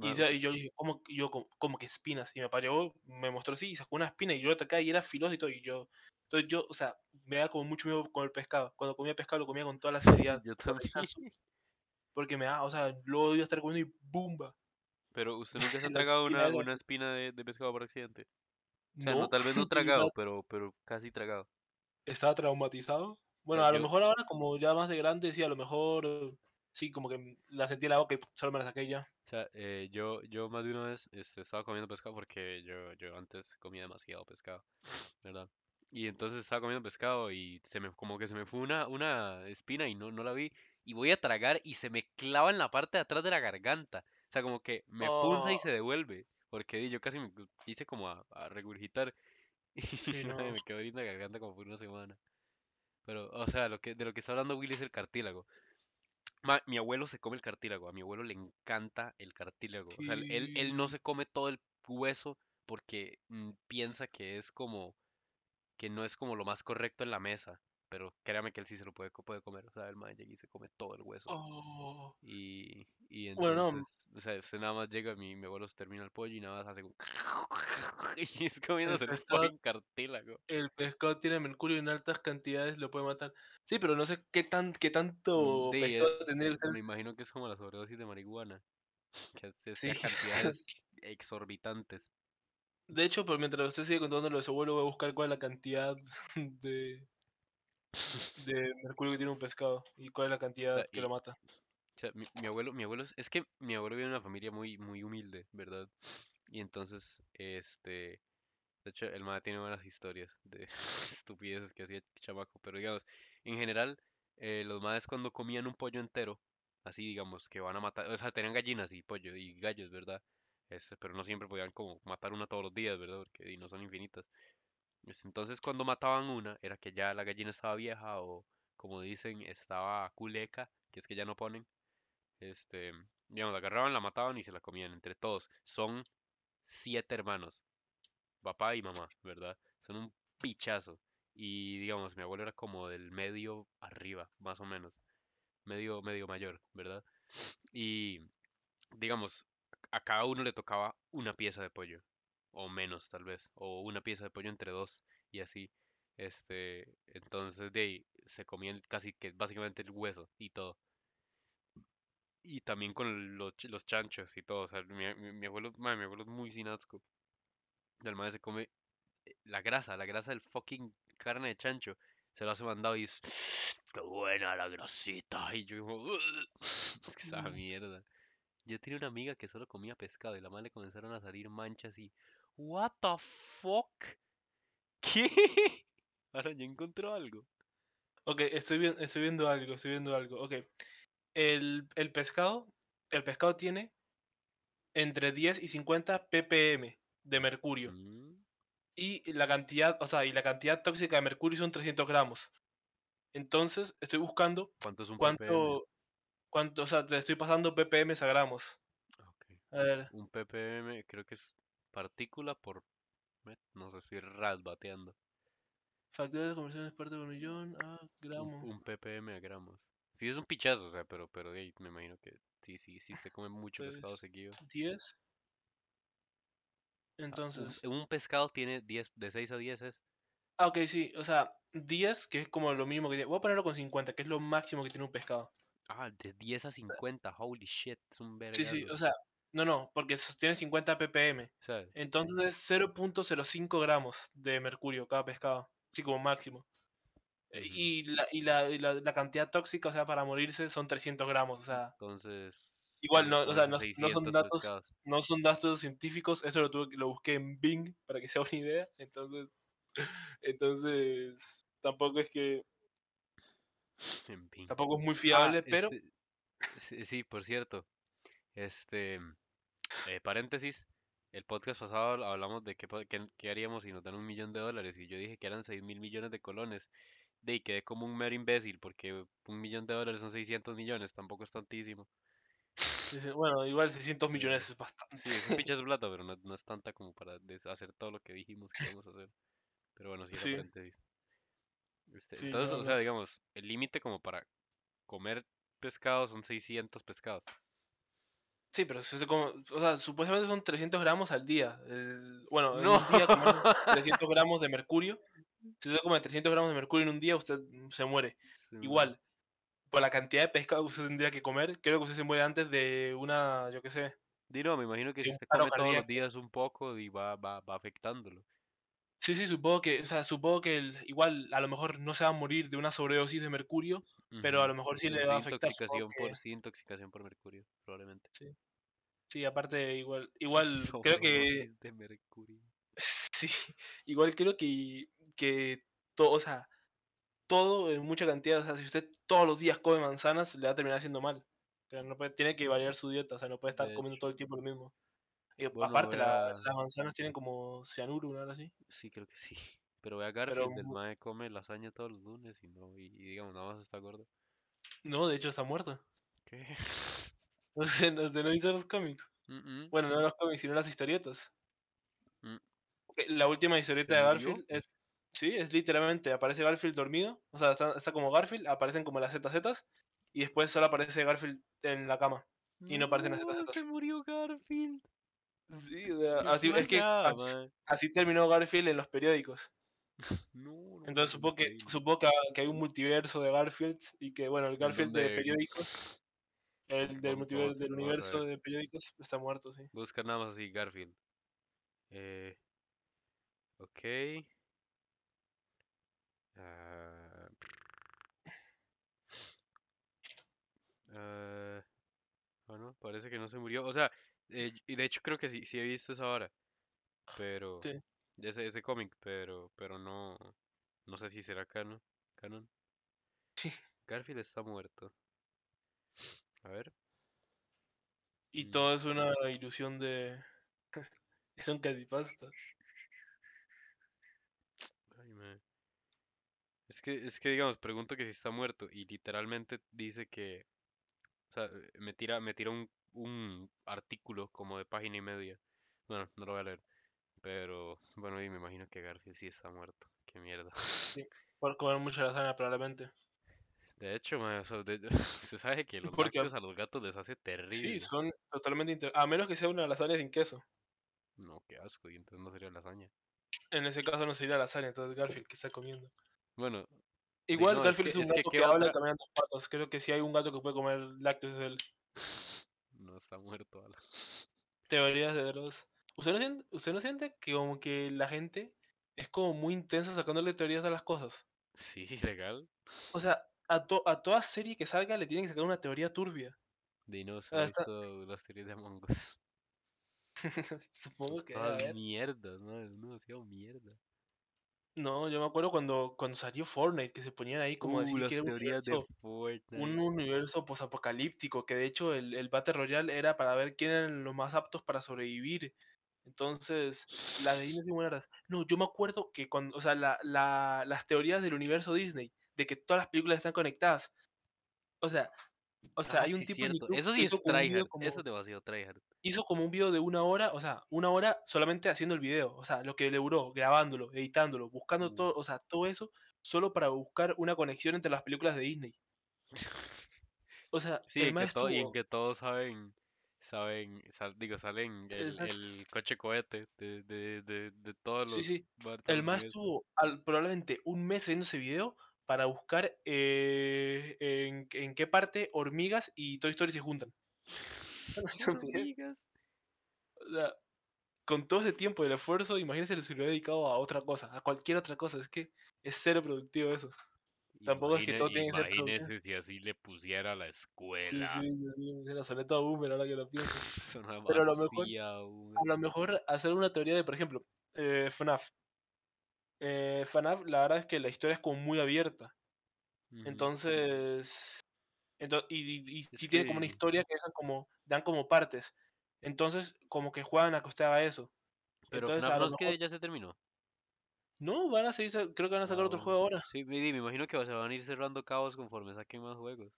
Y, ya- y yo dije, ¿cómo, que- yo, como, como que espinas? Y mi papá llegó, me mostró así y sacó una espina y yo la atacaba y era filoso y todo. Y yo, entonces yo, o sea, me da como mucho miedo con el pescado. Cuando comía pescado lo comía con toda la seriedad. Yo también. Porque me da, o sea, luego iba a estar comiendo y ¡bumba! Pero usted nunca se ha tragado una, una espina de, de pescado por accidente. O sea, no, no, tal vez no tragado, pero, pero casi tragado. estaba traumatizado. Bueno, a lo mejor ahora como ya más de grande, sí, a lo mejor sí, como que la sentí en la boca y solo me la saqué ya. o sea, eh, yo, yo más de una vez este, estaba comiendo pescado porque yo, yo antes comía demasiado pescado, ¿verdad? Y entonces estaba comiendo pescado y se me, como que se me fue una, una espina y no, no la vi. Y voy a tragar y se me clava en la parte de atrás de la garganta. O sea, como que me punza y Oh, se devuelve. Porque yo casi me hice como a, a regurgitar sí, y no. me quedó en la garganta como por una semana. Pero, o sea, lo que, de lo que está hablando Willy es el cartílago. Ma, mi abuelo se come el cartílago, a mi abuelo le encanta el cartílago. O sea, él, él no se come todo el hueso porque mm, piensa que es como, que no es como lo más correcto en la mesa. Pero créame que él sí se lo puede, puede comer. O sea, el man llega y se come todo el hueso. Oh. Y, y Bueno, no, entonces, o sea, usted nada más llega, mi, mi abuelo se termina el pollo y nada más hace un... Y es el comiéndose el pescado, fucking cartílago. el pescado tiene mercurio en altas cantidades, lo puede matar. Sí, pero no sé qué tan, qué Mm, tanto Sí, pescado es, tendría que ser. me imagino que es como la sobredosis de marihuana, que Sí. cantidades exorbitantes. De hecho, pues mientras usted sigue contando lo de su abuelo, voy a buscar cuál es la cantidad de, de mercurio que tiene un pescado y cuál es la cantidad que y, lo mata. o sea, mi, mi abuelo, mi abuelo es, que mi abuelo vive en una familia muy, muy humilde, ¿verdad? Y entonces, este, de hecho, el madre tiene buenas historias de estupideces que hacía chamaco, pero digamos, en general, eh, los madres cuando comían un pollo entero, así digamos, que van a matar, o sea, tenían gallinas y pollo y gallos, ¿verdad? Este, pero no siempre podían como matar una todos los días, ¿verdad? Porque y no son infinitas. Entonces, cuando mataban una, era que ya la gallina estaba vieja o, como dicen, estaba culeca, que es que ya no ponen. Este, digamos, la agarraban, la mataban y se la comían entre todos. Son siete hermanos, papá y mamá, ¿verdad? Son un pichazo. Y digamos, mi abuelo era como del medio arriba, más o menos. Medio, medio mayor, ¿verdad? Y digamos, a cada uno le tocaba una pieza de pollo, o menos tal vez, o una pieza de pollo entre dos, y así. Este, entonces de ahí se comían casi que básicamente el hueso y todo. Y también con los, los chanchos y todo. O sea, mi, mi- mi abuelo, mae, mi abuelo es muy sin asco. El madre se come eh, la grasa, la grasa del fucking carne de chancho. Se lo hace mandado y es, qué buena la grasita. Y yo como, es que esa mierda. Yo tenía una amiga que solo comía pescado y la madre le comenzaron a salir manchas y, what the fuck? ¿Qué? Ahora ya encontró algo. Ok, estoy, vi- estoy viendo algo, estoy viendo algo. Ok. El, el pescado, el pescado tiene entre 10 y 50 ppm de mercurio. Mm, Y la cantidad, o sea, y la cantidad tóxica de mercurio son 300 gramos. Entonces, estoy buscando ¿Cuánto es un ppm? Cuánto, o sea, te estoy pasando ppm a gramos. Ah, ok. A ver, Un ppm creo que es partícula por... No sé si ras bateando. factores de conversión es parte por millón a Un, gramo. un ppm a gramos. Sí, es un pichazo, o sea, pero, pero ahí me imagino que sí, sí, sí se come mucho Pues, pescado seguido. 10. Ah, un- Entonces, un, pescado tiene 10, de 6 a 10 es. ah, ok, sí, o sea, 10, que es como lo mínimo que tiene. Voy a ponerlo con 50, que es lo máximo que tiene un pescado. Ah, de 10 a 50, holy shit, es un Sí, sí, vergazo. o sea, no, no, porque s- tiene 50 ppm. ¿sabes? Entonces es 0.05 gramos de mercurio cada pescado. Sí, como máximo. Ujú. Y, la, y, la, y la, la cantidad tóxica, o sea, para morirse son 300 gramos. O sea, Entonces. igual no, o sea, no, no son 600 datos, pescados. no son datos científicos. Eso lo, tuve, lo busqué en Bing para que sea una idea. Entonces, entonces tampoco es que En fin. tampoco es muy Ah, fiable, pero este, sí, por cierto. Este. eh, paréntesis. El podcast pasado habl- hablamos de qué, qué, qué haríamos si nos dan un millón de dólares. Y yo dije que eran 6 mil millones de colones. De ahí quedé como un mero imbécil. Porque un millón de dólares son 600 millones. Tampoco es tantísimo. bueno, igual 600 Eh, millones es bastante. Sí, es un pichazo de plata, pero no, no es tanta como para hacer todo lo que dijimos que íbamos a hacer. Pero bueno, sí, Sí. Este, Sí, entonces, no, o sea, es- digamos, el límite como para comer pescado son 600 pescados. Sí, pero si se come- o sea, supuestamente son 300 gramos al día. El- bueno, en No. un día comes 300 gramos de mercurio. Si usted come 300 gramos de mercurio en un día, usted se muere. Igual, por la cantidad de pescado que usted tendría que comer, creo que usted se muere antes de una, yo qué sé. Di, no, me imagino que si usted come todos los días un poco, di, va, va, va afectándolo. Sí, sí, supongo que, o sea, supongo que el- igual a lo mejor no se va a morir de una sobredosis de mercurio, pero a lo mejor sí le sí va a afectar. intoxicación por, que- sí, intoxicación por mercurio, probablemente. sí, aparte, igual, igual creo que de mercurio. Sí, igual creo que, que todo, o sea, todo en mucha cantidad, o sea, si usted todos los días come manzanas, le va a terminar haciendo mal. O sea, no puede, tiene que variar su dieta, o sea, no puede estar De comiendo todo el tiempo lo mismo. Y aparte, la- las manzanas tienen como cianuro, ¿no? Así. Sí, creo que sí. Pero ve a Garfield, el mu- mae come lasaña todos los lunes y no, y, y digamos, nada más está gordo. No, de hecho está muerto. ¿Qué? No sé, no, sé, no hizo los cómics. Mm, mm. Bueno, no los cómics, sino las historietas. Mm. Ok, La última historieta ¿Se de? Garfield es. Sí, es literalmente, aparece Garfield dormido. O sea, está, está como Garfield, aparecen como las ZZs. Y después solo aparece Garfield en la cama. Y no aparecen las ZZs. se murió Garfield. Sí, o sea, así, es que así, terminó Garfield en los periódicos. No, no, Entonces es supongo que, supongo que, que hay un multiverso de Garfield y que, bueno, el ¿En Garfield de periódicos, el del, Vamos- multiver- vamos- del universo ver. de periódicos, está muerto, sí. Busca nada más así, Garfield. Eh, ok. Ah, ah, bueno, parece que no se murió. O sea, eh, y de hecho creo que sí, sí he visto esa hora. Pero, Sí. ese, ese cómic, pero, pero no, no sé si será canon. canon. Sí. Garfield está muerto. A ver. Y Mm. todo es una ilusión de... Era un creepypasta. Ay. Es que, es que digamos, pregunto que si está muerto y literalmente dice que, o sea, me tira, me tira un, un artículo como de página y media. Bueno, no lo voy a leer, pero bueno, y me imagino que Garfield sí está muerto. Qué mierda. Por comer mucha lasaña, probablemente. De hecho, mae, o sea, de- se sabe que los Porque- a los gatos les hace terrible. Sí, son totalmente... inter- A menos que sea una lasaña sin queso. No, qué asco, y entonces no sería lasaña. En ese caso no sería lasaña, entonces Garfield que está comiendo. Bueno, Igual no, es Garfield que- es un es que gato ¿qué que, habla otra? camina en dos patas. Creo que si hay un gato que puede comer lácteos es él. No está muerto. Teorías de los... ¿Usted no, siente, ¿Usted no siente que como que la gente es como muy intensa sacándole teorías a las cosas? Sí, legal. O sea, a, to- a toda serie que salga le tienen que sacar una teoría turbia. Dinos, Ah, ¿ha está- visto las teorías de Among Us? Supongo que haber. mierdas, ¿no? Es demasiado mierda. No, yo me acuerdo cuando, cuando salió Fortnite, que se ponían ahí como Uh, decir que era un universo, un universo posapocalíptico, que de hecho el, el Battle Royale era para ver quién eran los más aptos para sobrevivir. Entonces, las de son buenas. No, yo me acuerdo que cuando, o sea, la, la- las teorías del universo Disney, de que todas las películas están conectadas. O sea, o sea, Ah, hay sí, un tipo en cierto. YouTube Eso sí es tryhard. como, Eso es demasiado tryhard. hizo como un video de una hora, o sea, una hora solamente haciendo el video, o sea, lo que le duró, grabándolo, editándolo, buscando Uh. todo, o sea, todo eso solo para buscar una conexión entre las películas de Disney. O sea, Sí, el más todo, y en estuvo, que todos saben, saben, sal- digo, salen el, coche cohete de, de, de, de todos sí, los sí, Bartos el más estuvo al- probablemente un mes haciendo ese video para buscar eh, en, en qué parte hormigas y Toy Story se juntan. Hormigas. O sea, con todo ese tiempo y el esfuerzo, imagínense si se lo hubiera dedicado a otra cosa, a cualquier otra cosa. Es que es cero productivo eso. Tampoco es que Imagine- todo tiene que ser imagínese si así le pusiera a la Sí, escuela. sí, sí, sí, se la soné toda boomer ahora que lo pienso. Pero a lo mejor-. A lo mejor hacer una teoría de, por ejemplo, eh, FNAF. Eh, FNAF, la verdad es que la historia es como muy abierta. Entonces. ento- y, y- sí tiene como una historia que dejan como, dan como partes. Entonces, como que juegan a que usted haga eso. Pero Entonces, FNAF a no que ya se terminó. No, van a seguir, creo que van a sacar Ah, otro bueno. juego ahora. Sí, me, me imagino que se van a ir cerrando cabos conforme saquen más juegos.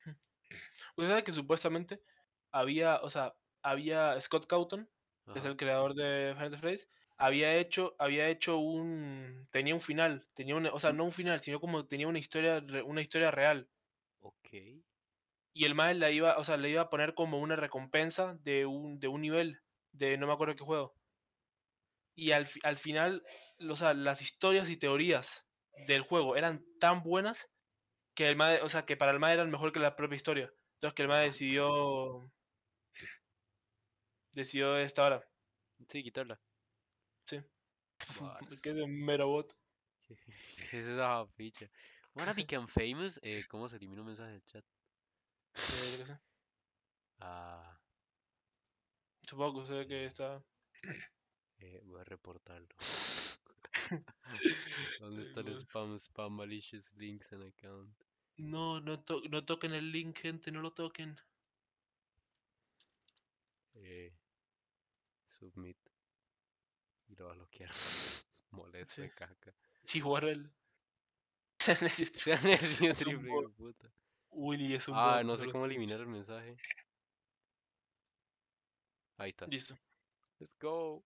Usted sabe que supuestamente había, o sea, había Scott Cawthon, que es el creador de Final Fantasy, había hecho, había hecho un, tenía un final, tenía una, o sea, no un final, sino como tenía una historia, una historia real. Ok. Y el mal la iba, o sea, le iba a poner como una recompensa de un, de un nivel, de no me acuerdo qué juego. Y al, al final, o sea, las historias y teorías del juego eran tan buenas que el MAE, o sea, que para el MAE eran mejor que la propia historia. Entonces que el Ah. decidió decidió esta hora. Sí, quitarla. Que es de mero bot. ¿Qué qué es esa ficha? Wanna become famous? Eh, ¿Cómo se elimina un mensaje del chat? Eh, qué sé. Ah, Supongo que usted que está. eh, voy a reportarlo. ¿Dónde está el spam, spam, malicious links and account? No, no, to- no toquen el link, gente, no lo toquen. Eh, submit. Y lo. Molesto de caca. Puta. Willy es un Ah, no sé cómo eliminar el mensaje. Ahí está. Listo. Let's go.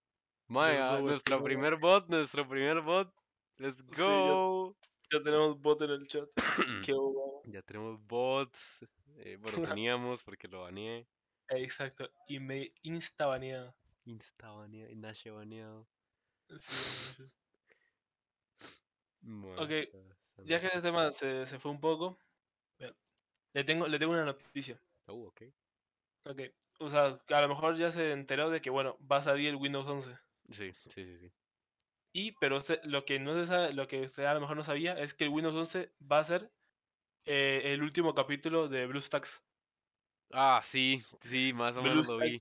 Go, nuestro primer bot, nuestro primer bot. Let's go. Ya tenemos bot en el chat. Qué. Ya tenemos bots. Eh, bueno, teníamos porque lo baneé. Exacto. Y me insta baneado. Insta baneado, Nashe baneado. Sí. Bueno, Ok, Ya que este tema se, se fue un poco, le tengo, le tengo una noticia. Uh, ok. Ok. O sea, a lo mejor ya se enteró de que, bueno, va a salir el Windows 11. Sí, sí, sí, sí. Y, pero lo que no se sabe, lo que usted a lo mejor no sabía es que el Windows 11 va a ser eh, el último capítulo de BlueStacks. Ah, sí, sí, más o menos lo vi.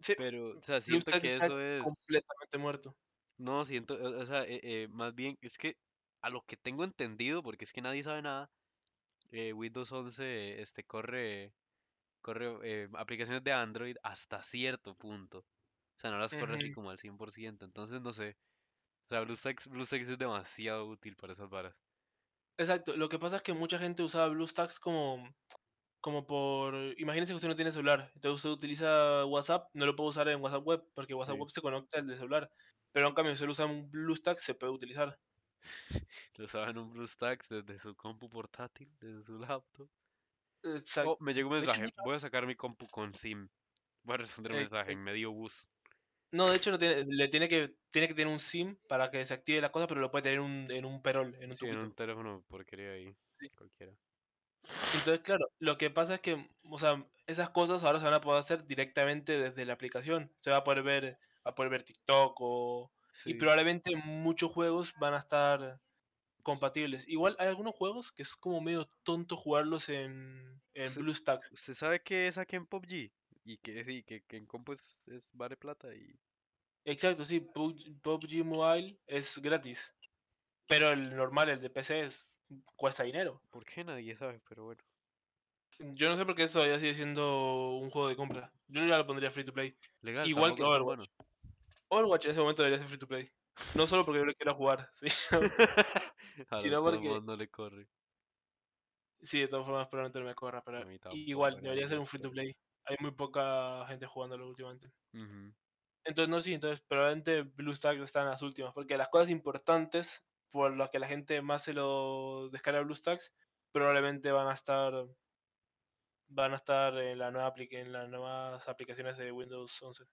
Sí, Pero, o sea, siento que eso es. completamente muerto. No, siento, o sea, eh, eh, más bien, es que a lo que tengo entendido, porque es que nadie sabe nada, eh, Windows 11 este, corre, corre eh, aplicaciones de Android hasta cierto punto. O sea, no las corre así Ujú. como al 100%. Entonces, no sé. O sea, BlueStacks, BlueStacks es demasiado útil para esas varas. Exacto. Lo que pasa es que mucha gente usaba BlueStacks como, como por... Imagínense que usted no tiene celular. Entonces usted utiliza WhatsApp, no lo puede usar en WhatsApp Web, porque WhatsApp Sí. Web se conecta al de celular. Pero en cambio, si usted usa un BlueStacks, se puede utilizar. Lo saben un BlueStacks desde su compu portátil, desde su laptop. Exacto. Oh, me llegó un hecho, mensaje. Voy a sacar mi compu con SIM. Voy a responder el mensaje Exacto. en medio bus. No, de hecho, no tiene, le tiene que, tiene que tener un SIM para que se active la cosa, pero lo puede tener un- en un perol, en un Sí, en un teléfono porquería ahí. Sí. Cualquiera. Entonces, claro, lo que pasa es que, o sea, esas cosas ahora se van a poder hacer directamente desde la aplicación. Se va a poder ver, a poder ver TikTok o... Y probablemente muchos juegos van a estar compatibles. Igual hay algunos juegos que es como medio tonto jugarlos en, en Sí. BlueStacks. ¿Se sabe que es aquí en PUBG? Y que sí, que, que en compu es, es vale plata y Exacto, sí, PUBG, PUBG Mobile es gratis. Pero el normal, el de PC, es, cuesta dinero. ¿Por qué nadie sabe? Pero bueno. Yo no sé por qué eso todavía sigue siendo un juego de compra. Yo ya lo pondría free to play. Legal, Igual que Overwatch. En ese momento debería ser free to play. No solo porque yo lo quiera jugar, ¿sí? A Si los no, porque- no le corre. Sí, de todas formas probablemente no me corra, pero A igual debería ser un free to play. Hay muy poca gente jugándolo últimamente. Entonces, no, sí, entonces probablemente BlueStacks está en las últimas, porque las cosas importantes por las que la gente más se lo descarga BlueStacks probablemente van a estar van a estar en la nueva en las nuevas aplicaciones de Windows 11.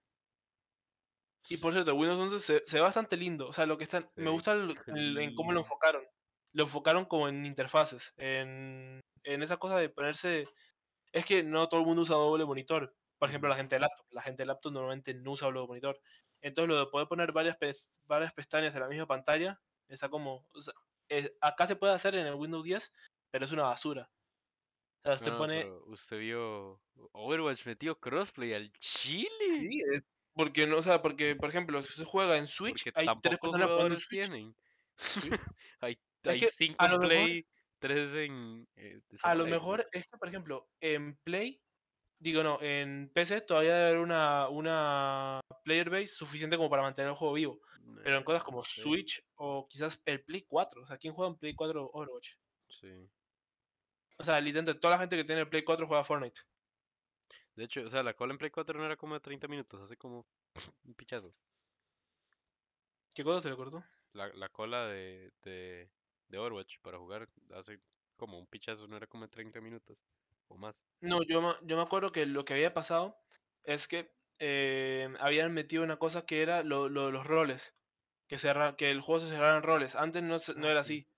Y por cierto, Windows 11 se, se ve bastante lindo, o sea, lo que está me gusta el- el- en cómo lo enfocaron. Lo enfocaron como en interfaces, en, en esa cosa de ponerse es que no todo el mundo usa doble monitor. Por ejemplo, la gente de laptop. La gente de laptop normalmente no usa doble monitor. Entonces, lo de poder poner varias, pes- varias pestañas en la misma pantalla, está como. o sea, es- acá se puede hacer en el Windows 10, pero es una basura. O sea, usted No, pone. usted vio Overwatch metió crossplay al Chile. Sí, es- porque no, o sea, porque, por ejemplo, si usted juega en Switch, Porque hay tres personas jugando en Switch. tienen. Sí. hay hay cinco en mejor- Play, tres en. eh, A lo mejor es que, por ejemplo, en Play, digo no, en PC todavía debe haber una, una player base suficiente como para mantener el juego vivo. Pero en cosas como Switch o quizás el Play 4. O sea, ¿quién juega en Play 4 Overwatch? sí. O sea, literalmente toda la gente que tiene el Play 4 juega Fortnite. De hecho, o sea, la cola en Play 4 no era como de 30 minutos, hace como un pichazo. ¿Qué cosa se le cortó? La, la cola de, de, de Overwatch para jugar hace como un pichazo, no era como de 30 minutos o más. No, yo, me- yo me acuerdo que lo que había pasado es que eh, habían metido una cosa que era lo, lo de los roles. Que, cerra- que el juego se cerrara en roles. Antes no, no Ah, era sí. así.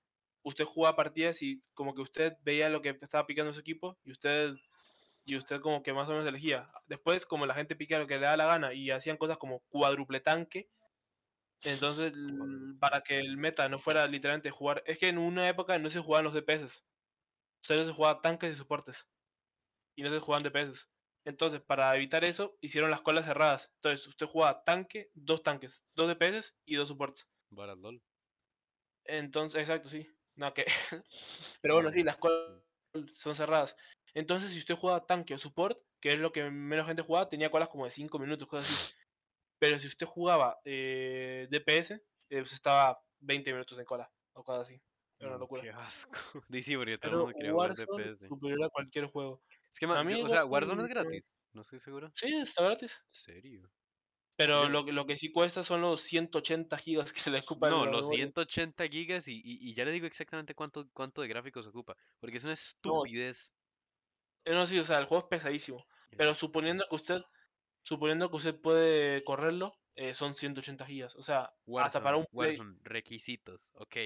Usted jugaba partidas y como que usted veía lo que estaba picando su equipo y usted y usted como que más o menos elegía. Después, como la gente pica lo que le da la gana y hacían cosas como cuádruple tanque, entonces para que el meta no fuera literalmente jugar, es que en una época no se jugaban los DPS, solo se jugaban tanques y soportes y no se jugaban DPS. Entonces, para evitar eso, hicieron las colas cerradas. Entonces, usted jugaba tanque, dos tanques, dos DPS y dos soportes. Para LOL. Entonces, exacto, sí. No, que... Pero bueno, sí, las colas son cerradas. Entonces, si usted juega tanque o support, que es lo que menos gente jugaba, tenía colas como de 5 minutos, cosas así. Pero si usted jugaba eh, DPS, eh, pues estaba 20 minutos en cola, o cosas así. Era una No, locura. qué asco. Dice, porque todo el mundo quería jugar DPS. superior a cualquier juego. Es que, a mí o sea, Warzone es gratis. No estoy seguro. Sí, está gratis. ¿En serio? Pero lo, que- lo que sí cuesta son los 180 gigas que le ocupa No, los memoria. 180 gigas y, y, y ya le digo exactamente cuánto, cuánto de gráficos ocupa. Porque es una estupidez. Eh, No, sí, o sea, el juego es pesadísimo. Pero suponiendo que usted, suponiendo que usted puede correrlo, eh, son 180 gigas. O sea, hasta para un Play. Warzone, requisitos, ok.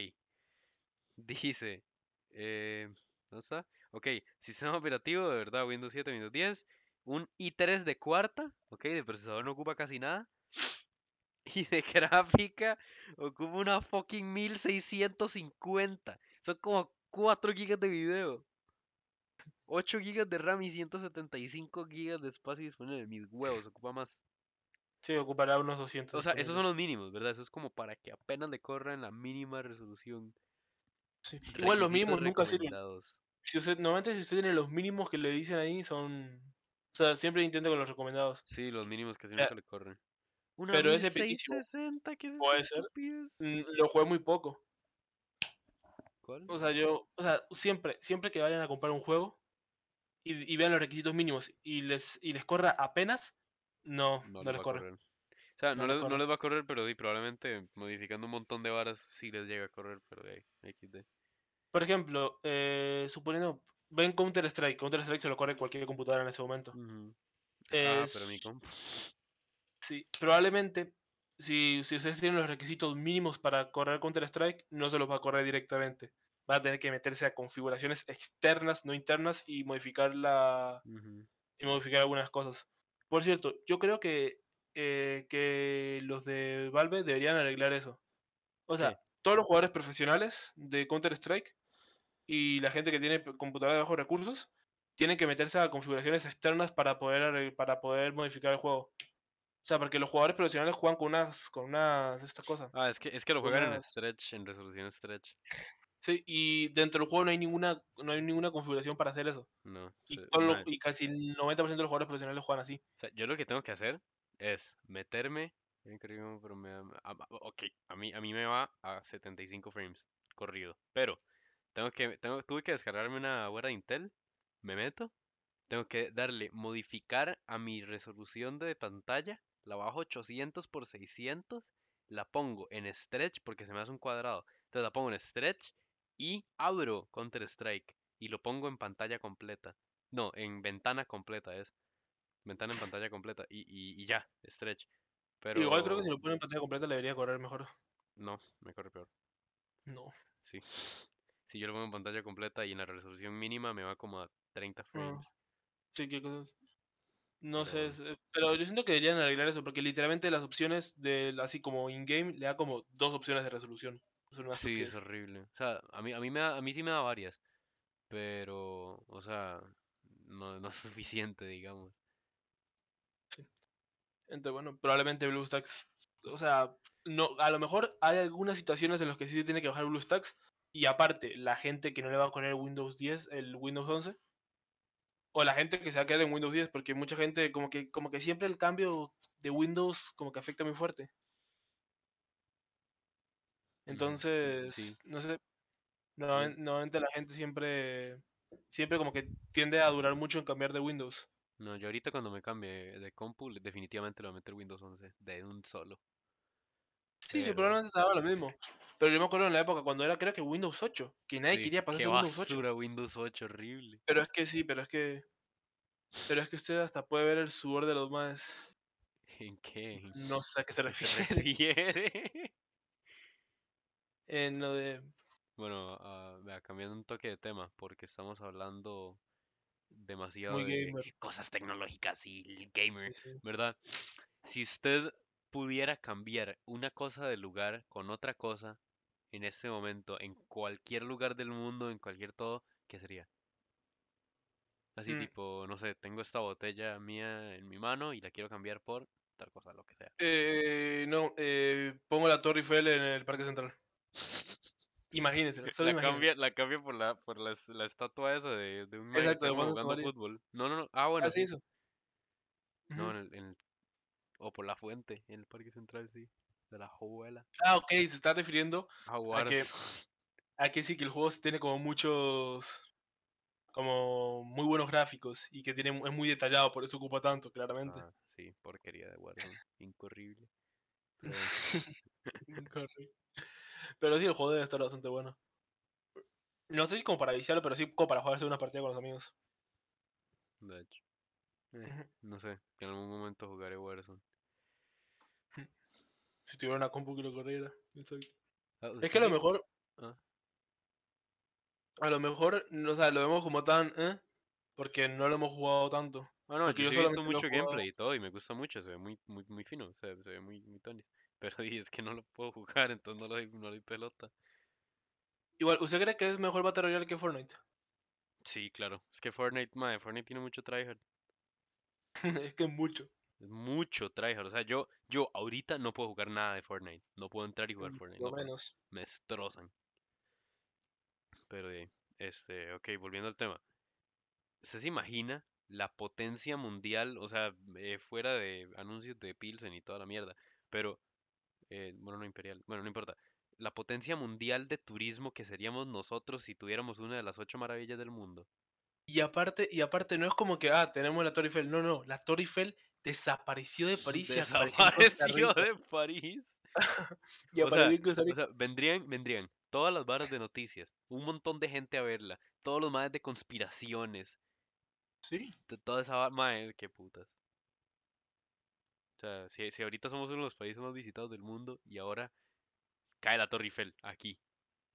Dice, eh, ¿dónde está? Ok, sistema operativo, de verdad, Windows 7, Windows 10, un i3 de cuarta, ok, de procesador no ocupa casi nada, y de gráfica ocupa una fucking 1650, son como 4 gigas de video, 8 gigas de RAM y 175 gigas de espacio disponible, mis huevos, ocupa más. Sí, ocupará unos 200. O sea, esos son los mínimos, ¿verdad? Eso es como para que apenas le corra en la mínima resolución. Sí. Igual los mínimos nunca sirven. Si usted, normalmente si usted tiene los mínimos que le dicen ahí son... O sea, siempre intento con los recomendados. Sí, los mínimos que sea, nunca le corren. Una pero ese piquísimo 1660, ¿qué es esta puede ser. Mm, Lo jugué muy poco. ¿Cuál? O sea, yo, o sea, siempre, siempre que vayan a comprar un juego y, y vean los requisitos mínimos y les, y les corra apenas, no, no, no les corre. correr. O sea, No no, les no les va a correr, pero probablemente modificando un montón de varas sí les llega a correr, pero de ahí, XD. Por ejemplo, eh, suponiendo, ven Counter Strike, Counter Strike se lo corre cualquier computadora en ese momento. Ah, pero mi comp. Sí, probablemente, si, si ustedes tienen los requisitos mínimos para correr Counter Strike, no se los va a correr directamente. Va a tener que meterse a configuraciones externas, no internas, y modificar la, y modificar algunas cosas. Por cierto, yo creo que, eh, que los de Valve deberían arreglar eso. O sea, todos los jugadores profesionales de Counter-Strike y la gente que tiene computadora de bajos recursos tienen que meterse a configuraciones externas para poder, para poder modificar el juego. O sea, porque los jugadores profesionales juegan con unas, con unas, esta cosa. Ah, es que, es que lo juegan en stretch, en resolución stretch. Sí, y dentro del juego no hay ninguna, no hay ninguna configuración para hacer eso. No, Y, casi el 90% de los jugadores profesionales juegan así. o sea, yo lo que tengo que hacer es meterme. pero me da- a- a- ok, a mí, a mí me va a 75 frames corrido. Pero tengo que, tengo, tuve que descargarme una buena de Intel. Me meto. Tengo que darle modificar a mi resolución de pantalla. La bajo 800 por 600. La pongo en stretch porque se me hace un cuadrado. Entonces la pongo en stretch y abro Counter Strike y lo pongo en pantalla completa. No, en ventana completa es. Ventana en pantalla completa y, y, y ya, stretch. Pero Igual creo que si lo ponen en pantalla completa le debería correr mejor. no, me corre peor. No. Sí. Si yo lo pongo en pantalla completa y en la resolución mínima me va como a 30 frames. Sí, qué cosas. No sé, Pero- eh, pero yo siento que deberían arreglar eso, porque literalmente las opciones del así como in-game le da como dos opciones de resolución. Sí, es horrible. O sea, a mí, a mí me da, a mí sí me da varias. Pero, o sea, no, no es suficiente, digamos. Entonces, bueno, probablemente BlueStacks, o sea, no, a lo mejor hay algunas situaciones en las que sí se tiene que bajar BlueStacks y aparte, la gente que no le va a poner Windows 10, el Windows 11, o la gente que se va a quedar en Windows 10, porque mucha gente como que como que siempre el cambio de Windows como que afecta muy fuerte. Entonces, no sé, normalmen- normalmente la gente siempre siempre como que tiende a durar mucho en cambiar de Windows. No, yo ahorita cuando me cambie de compu, definitivamente le voy a meter Windows 11 de un solo. Sí, sí, Pero- probablemente estaba lo mismo. Pero yo me acuerdo en la época cuando era creo que Windows 8, que nadie Sí, quería qué pasarse a Windows 8. basura Windows 8, horrible. Pero es que sí, pero es que pero es que usted hasta puede ver el sudor de los más ¿En qué? ¿En no sé a qué se qué se refiere refiere? En lo de Bueno, ah, vea, cambiando un toque de tema, porque estamos hablando demasiado de gamer. cosas tecnológicas y gamer, sí, sí. ¿verdad? Si usted pudiera cambiar una cosa del lugar con otra cosa en este momento, en cualquier lugar del mundo, en cualquier todo, ¿qué sería? Así Mm. tipo, no sé, tengo esta botella mía en mi mano y la quiero cambiar por tal cosa, lo que sea. Eh, no, eh, pongo la Torre Eiffel en el Parque Central. Imagínense, solo La cambia, la cambia por la, por la, es- la estatua esa de, de un que Exacto, jugando fútbol. No, no, no. Ah, bueno, Así sí. eso. No, en el, en el- O por la fuente, en el Parque Central, sí. De la Jovuela. Ah, ok, se está refiriendo Jaguares. a que sí, que el juego tiene como muchos, como muy buenos gráficos y que tiene, es muy detallado, por eso ocupa tanto, claramente. Ah, sí, porquería de Warzone. Incorrible. Pero, Correcto. Pero sí, el juego debe estar bastante bueno. No sé si como para viciarlo, pero sí como para jugarse una partida con los amigos. de hecho. Eh, no sé, en algún momento jugaré Warzone. Si tuviera una compu que lo corriera. Ah, Es que a lo mejor, ah, a lo mejor, no, o sea, lo vemos como tan, ¿eh? Porque no lo hemos jugado tanto. Ah, no, porque yo yo sí he visto lo mucho gameplay y todo y me gusta mucho, se ve muy, muy, muy fino, se, ve- se ve muy, muy tonis. Pero y es que no lo puedo jugar, entonces no le doy, no pelota. Igual, ¿usted cree que es mejor Battle Royale que Fortnite? Sí, claro. Es que Fortnite, madre, Fortnite tiene mucho tryhard. es que es mucho. Es mucho tryhard. O sea, yo, yo ahorita no puedo jugar nada de Fortnite. No puedo entrar y jugar mm, Fortnite. Lo no menos. Me destrozan. Pero de, este, ok, volviendo al tema. ¿Usted se imagina la potencia mundial? O sea, eh, fuera de anuncios de Pilsen y toda la mierda. Pero, eh, bueno, no imperial. Bueno, no importa. La potencia mundial de turismo que seríamos nosotros si tuviéramos una de las ocho maravillas del mundo. Y aparte, y aparte, no es como que, ah, tenemos la Torre Eiffel. No, no, la Torre Eiffel desapareció de París y apareció Desapareció de París. Y o apareció sea, en Costa O sea, vendrían, vendrían todas las barras de noticias, un montón de gente a verla, todos los más de conspiraciones, Sí. de toda esa mae, qué putas. O sea, si, si ahorita somos uno de los países más visitados del mundo y ahora cae la Torre Eiffel aquí,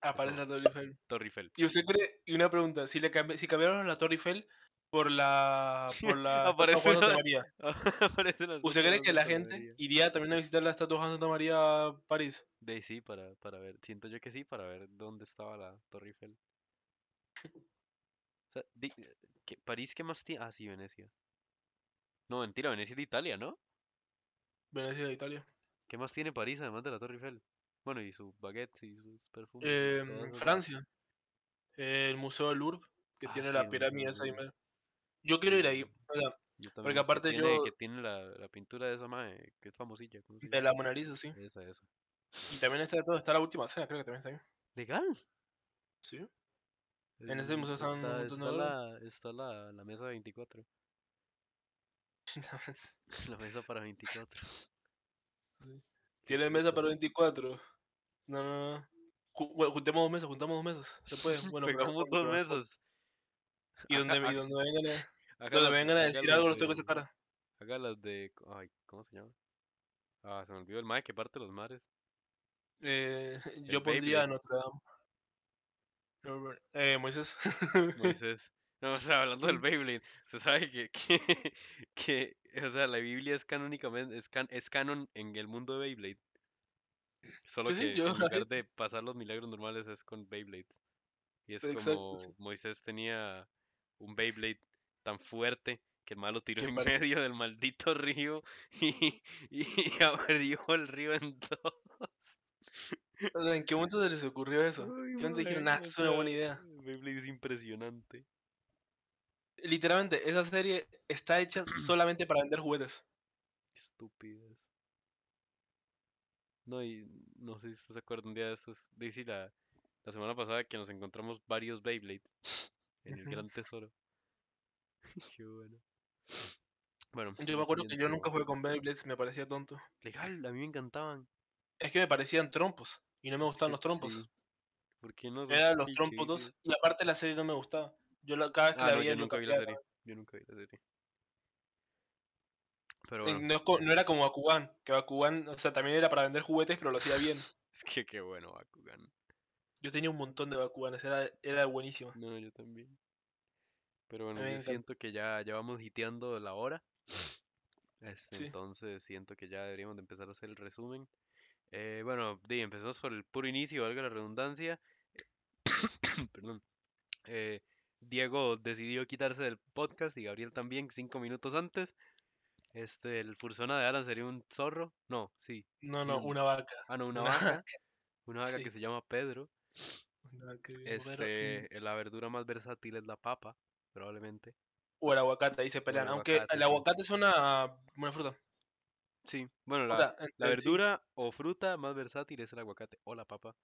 Aparece la Torre Eiffel. Torre Eiffel. Y usted cree, y una pregunta, si le cambi- si cambiaron la Torre Eiffel por la por la estatua Juan Santa María, Aparece la ¿usted estatua cree de que la Santa gente María. iría también a visitar la estatua de Juan Santa María a París? De ahí sí, para, para ver, siento yo que sí, para ver dónde estaba la Torre Eiffel. O sea, di- ¿qué- París, ¿qué más tiene? Ah, sí, Venecia. No, mentira, Venecia es de Italia, ¿no? Venecia de Italia. ¿Qué más tiene París además de la Torre Eiffel? Bueno, y sus baguettes y sus perfumes. Em, Francia. el Museo del Louvre, que Ah, tiene sí, la pirámide. Louvre. mero. Yo quiero ir ahí. O sea, Yo porque que aparte tiene, yo que tiene la, la pintura de esa mae, que es famosilla. ¿cómo se de la Mona Lisa, sí. Esa, esa. Y también está de todo, está la última cena, creo que también está ahí. ¿Legal? Sí. En ese El- museo están un está, montón de la, está la, la mesa 24. La mesa para 24. Sí. Tiene mesa para 24. No, no, no. Juntemos dos mesas, juntamos dos mesas. Se puede. Bueno, Pegamos dos mesas. Y donde, Acá- y donde me vengan a, donde las- vengan a decir algo, los tengo que de- sacar. Haga las de. Ay, ¿cómo se llama? Ah, se me olvidó el mae que parte los mares. Eh, yo pondría a Notre Dame. Eh, Moisés. Moisés. No, o sea, hablando del Beyblade, se sabe que, que, que, o sea, la Biblia es canónicamente, es, can- es canon en el mundo de Beyblade. Solo Sí, sí, que yo- en lugar de pasar los milagros normales es con Beyblades. Y es Exacto, como sí. Moisés tenía un Beyblade tan fuerte que el malo tiró en medio del maldito río y, y abrió el río en dos. O sea, ¿En qué momento se les ocurrió eso? Ay, ¿Qué momento dijeron, esto es una buena idea? Beyblade es impresionante. Literalmente, esa serie está hecha solamente para vender juguetes. Estúpidas. No, y no sé si se acuerdan un día de estos. La, la semana pasada que nos encontramos varios Beyblades en el gran tesoro. Qué bueno. Bueno, Yo me acuerdo que yo nunca jugué con Beyblades, me parecía tonto. Legal, a mí me encantaban. Es que me parecían trompos y no me gustaban los trompos. ¿Por qué no? Eran los trompos dos y aparte la serie no me gustaba. Yo la- cada vez que Ah, la no, veía yo nunca vi la serie. Yo nunca vi la serie. Pero bueno, No, era como Bakugan, que Bakugan, o sea, también era para vender juguetes, pero lo hacía bien. es que qué bueno Bakugan. Yo tenía un montón de Bakuganes, era, era buenísimo. No, yo también. Pero bueno, yo siento que ya, ya vamos hiteando la hora. Este, Sí. Entonces siento que ya deberíamos de empezar a hacer el resumen. Eh, bueno, di, empezamos por el puro inicio, valga la redundancia. Perdón. Eh, Diego decidió quitarse del podcast y Gabriel también cinco minutos antes. Este, el Fursona de Alan sería un zorro. No, sí. No, no, Mm. una vaca. Ah, no, una Una vaca. Una vaca Sí. que se llama Pedro. Una que Este, la verdura más versátil es la papa, probablemente. O el aguacate, ahí se pelean. Aunque aguacate, el sí. aguacate es una, una fruta. Sí, bueno, O la, sea, la en- en sí, verdura o fruta más versátil es el aguacate o la papa.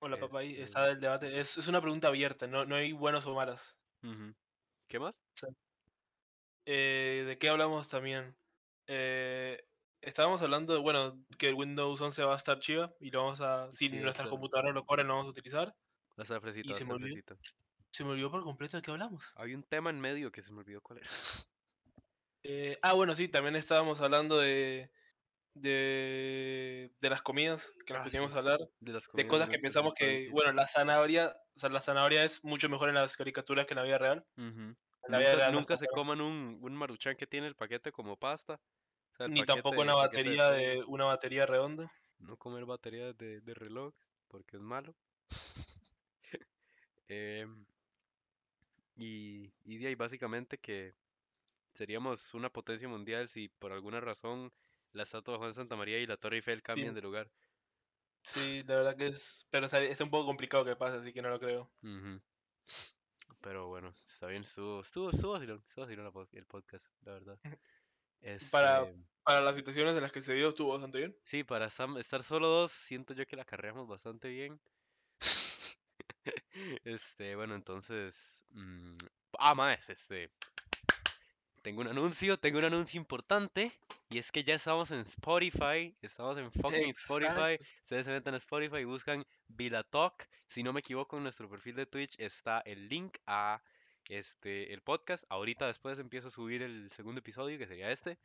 o la papa ahí este- está el debate. Es, es una pregunta abierta, no, no hay buenos o malas. ¿Qué más? Eh, ¿De qué hablamos también? Eh, estábamos hablando de, bueno, que el Windows 11 va a estar chiva y lo vamos a, si Sí, nuestras computadoras lo corren, lo vamos a utilizar. La se me olvidó. salfrecita. Se me olvidó por completo de qué hablamos. Había un tema en medio que se me olvidó cuál era. Eh, ah, bueno, sí, también estábamos hablando de, de, de las comidas que nos Ah, pusimos sí. a hablar. De las De cosas que pensamos que, bueno, la zanahoria, o sea, la zanahoria es mucho mejor en las caricaturas que en la vida real. En la vida Nunca, real nunca se coman un, un maruchan que tiene el paquete como pasta. O sea, el Ni paquete- tampoco una de batería de una batería redonda. No comer baterías de, de reloj porque es malo. Em, y, y de ahí básicamente que seríamos una potencia mundial si por alguna razón la estatua de Juan Santa María y la Torre Eiffel cambian de lugar. Sí, la verdad que es. Pero o sea, es un poco complicado que pase, así que no lo creo. Pero bueno, está bien, estuvo, estuvo, estuvo estuvo pod- el podcast, la verdad. Para- Este, Para las situaciones en las que se dio, estuvo bastante bien. sí, para estar solo dos, siento yo que la carreamos bastante bien. Este, bueno, entonces, mm, ah, más, este, tengo un anuncio, tengo un anuncio importante, y es que ya estamos en Spotify, estamos en fucking Spotify, ustedes se meten a Spotify y buscan Vilatalk, si no me equivoco, en nuestro perfil de Twitch está el link a este, el podcast, ahorita después empiezo a subir el segundo episodio, que sería este,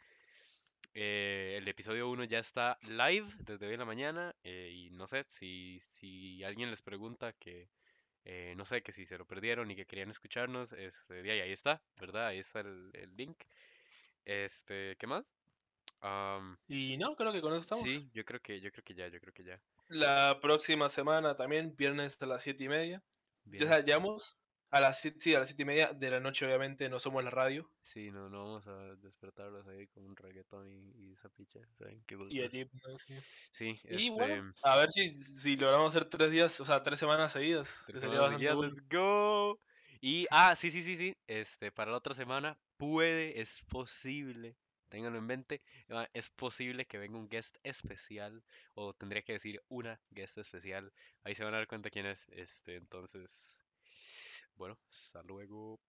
eh, el episodio 1 ya está live desde hoy en la mañana, eh, y no sé, si, si alguien les pregunta que, eh, no sé, que si se lo perdieron y que querían escucharnos, este, de ahí, ahí está, ¿verdad? Ahí está el, el link. Este, ¿qué más? Am, Y no, creo que con eso estamos. sí, yo creo que, yo creo que ya, yo creo que ya. La próxima semana también, viernes a las 7 y media. Ya, Bien. sea, llevamos A las siete, sí, a las siete y media de la noche, obviamente, no somos la radio. Sí, no, no vamos a despertarlos ahí con un reggaetón y, y esa Y el sí. Sí, Y este. bueno, a ver si, si logramos hacer tres días, o sea, tres semanas seguidas. Tres semanas let's go. Y, ah, sí, sí, sí, sí. Este, para la otra semana, puede, es posible, ténganlo en mente, ah, es posible que venga un guest especial, o tendría que decir una guest especial. Ahí se van a dar cuenta quién es. Este, entonces, bueno, hasta luego.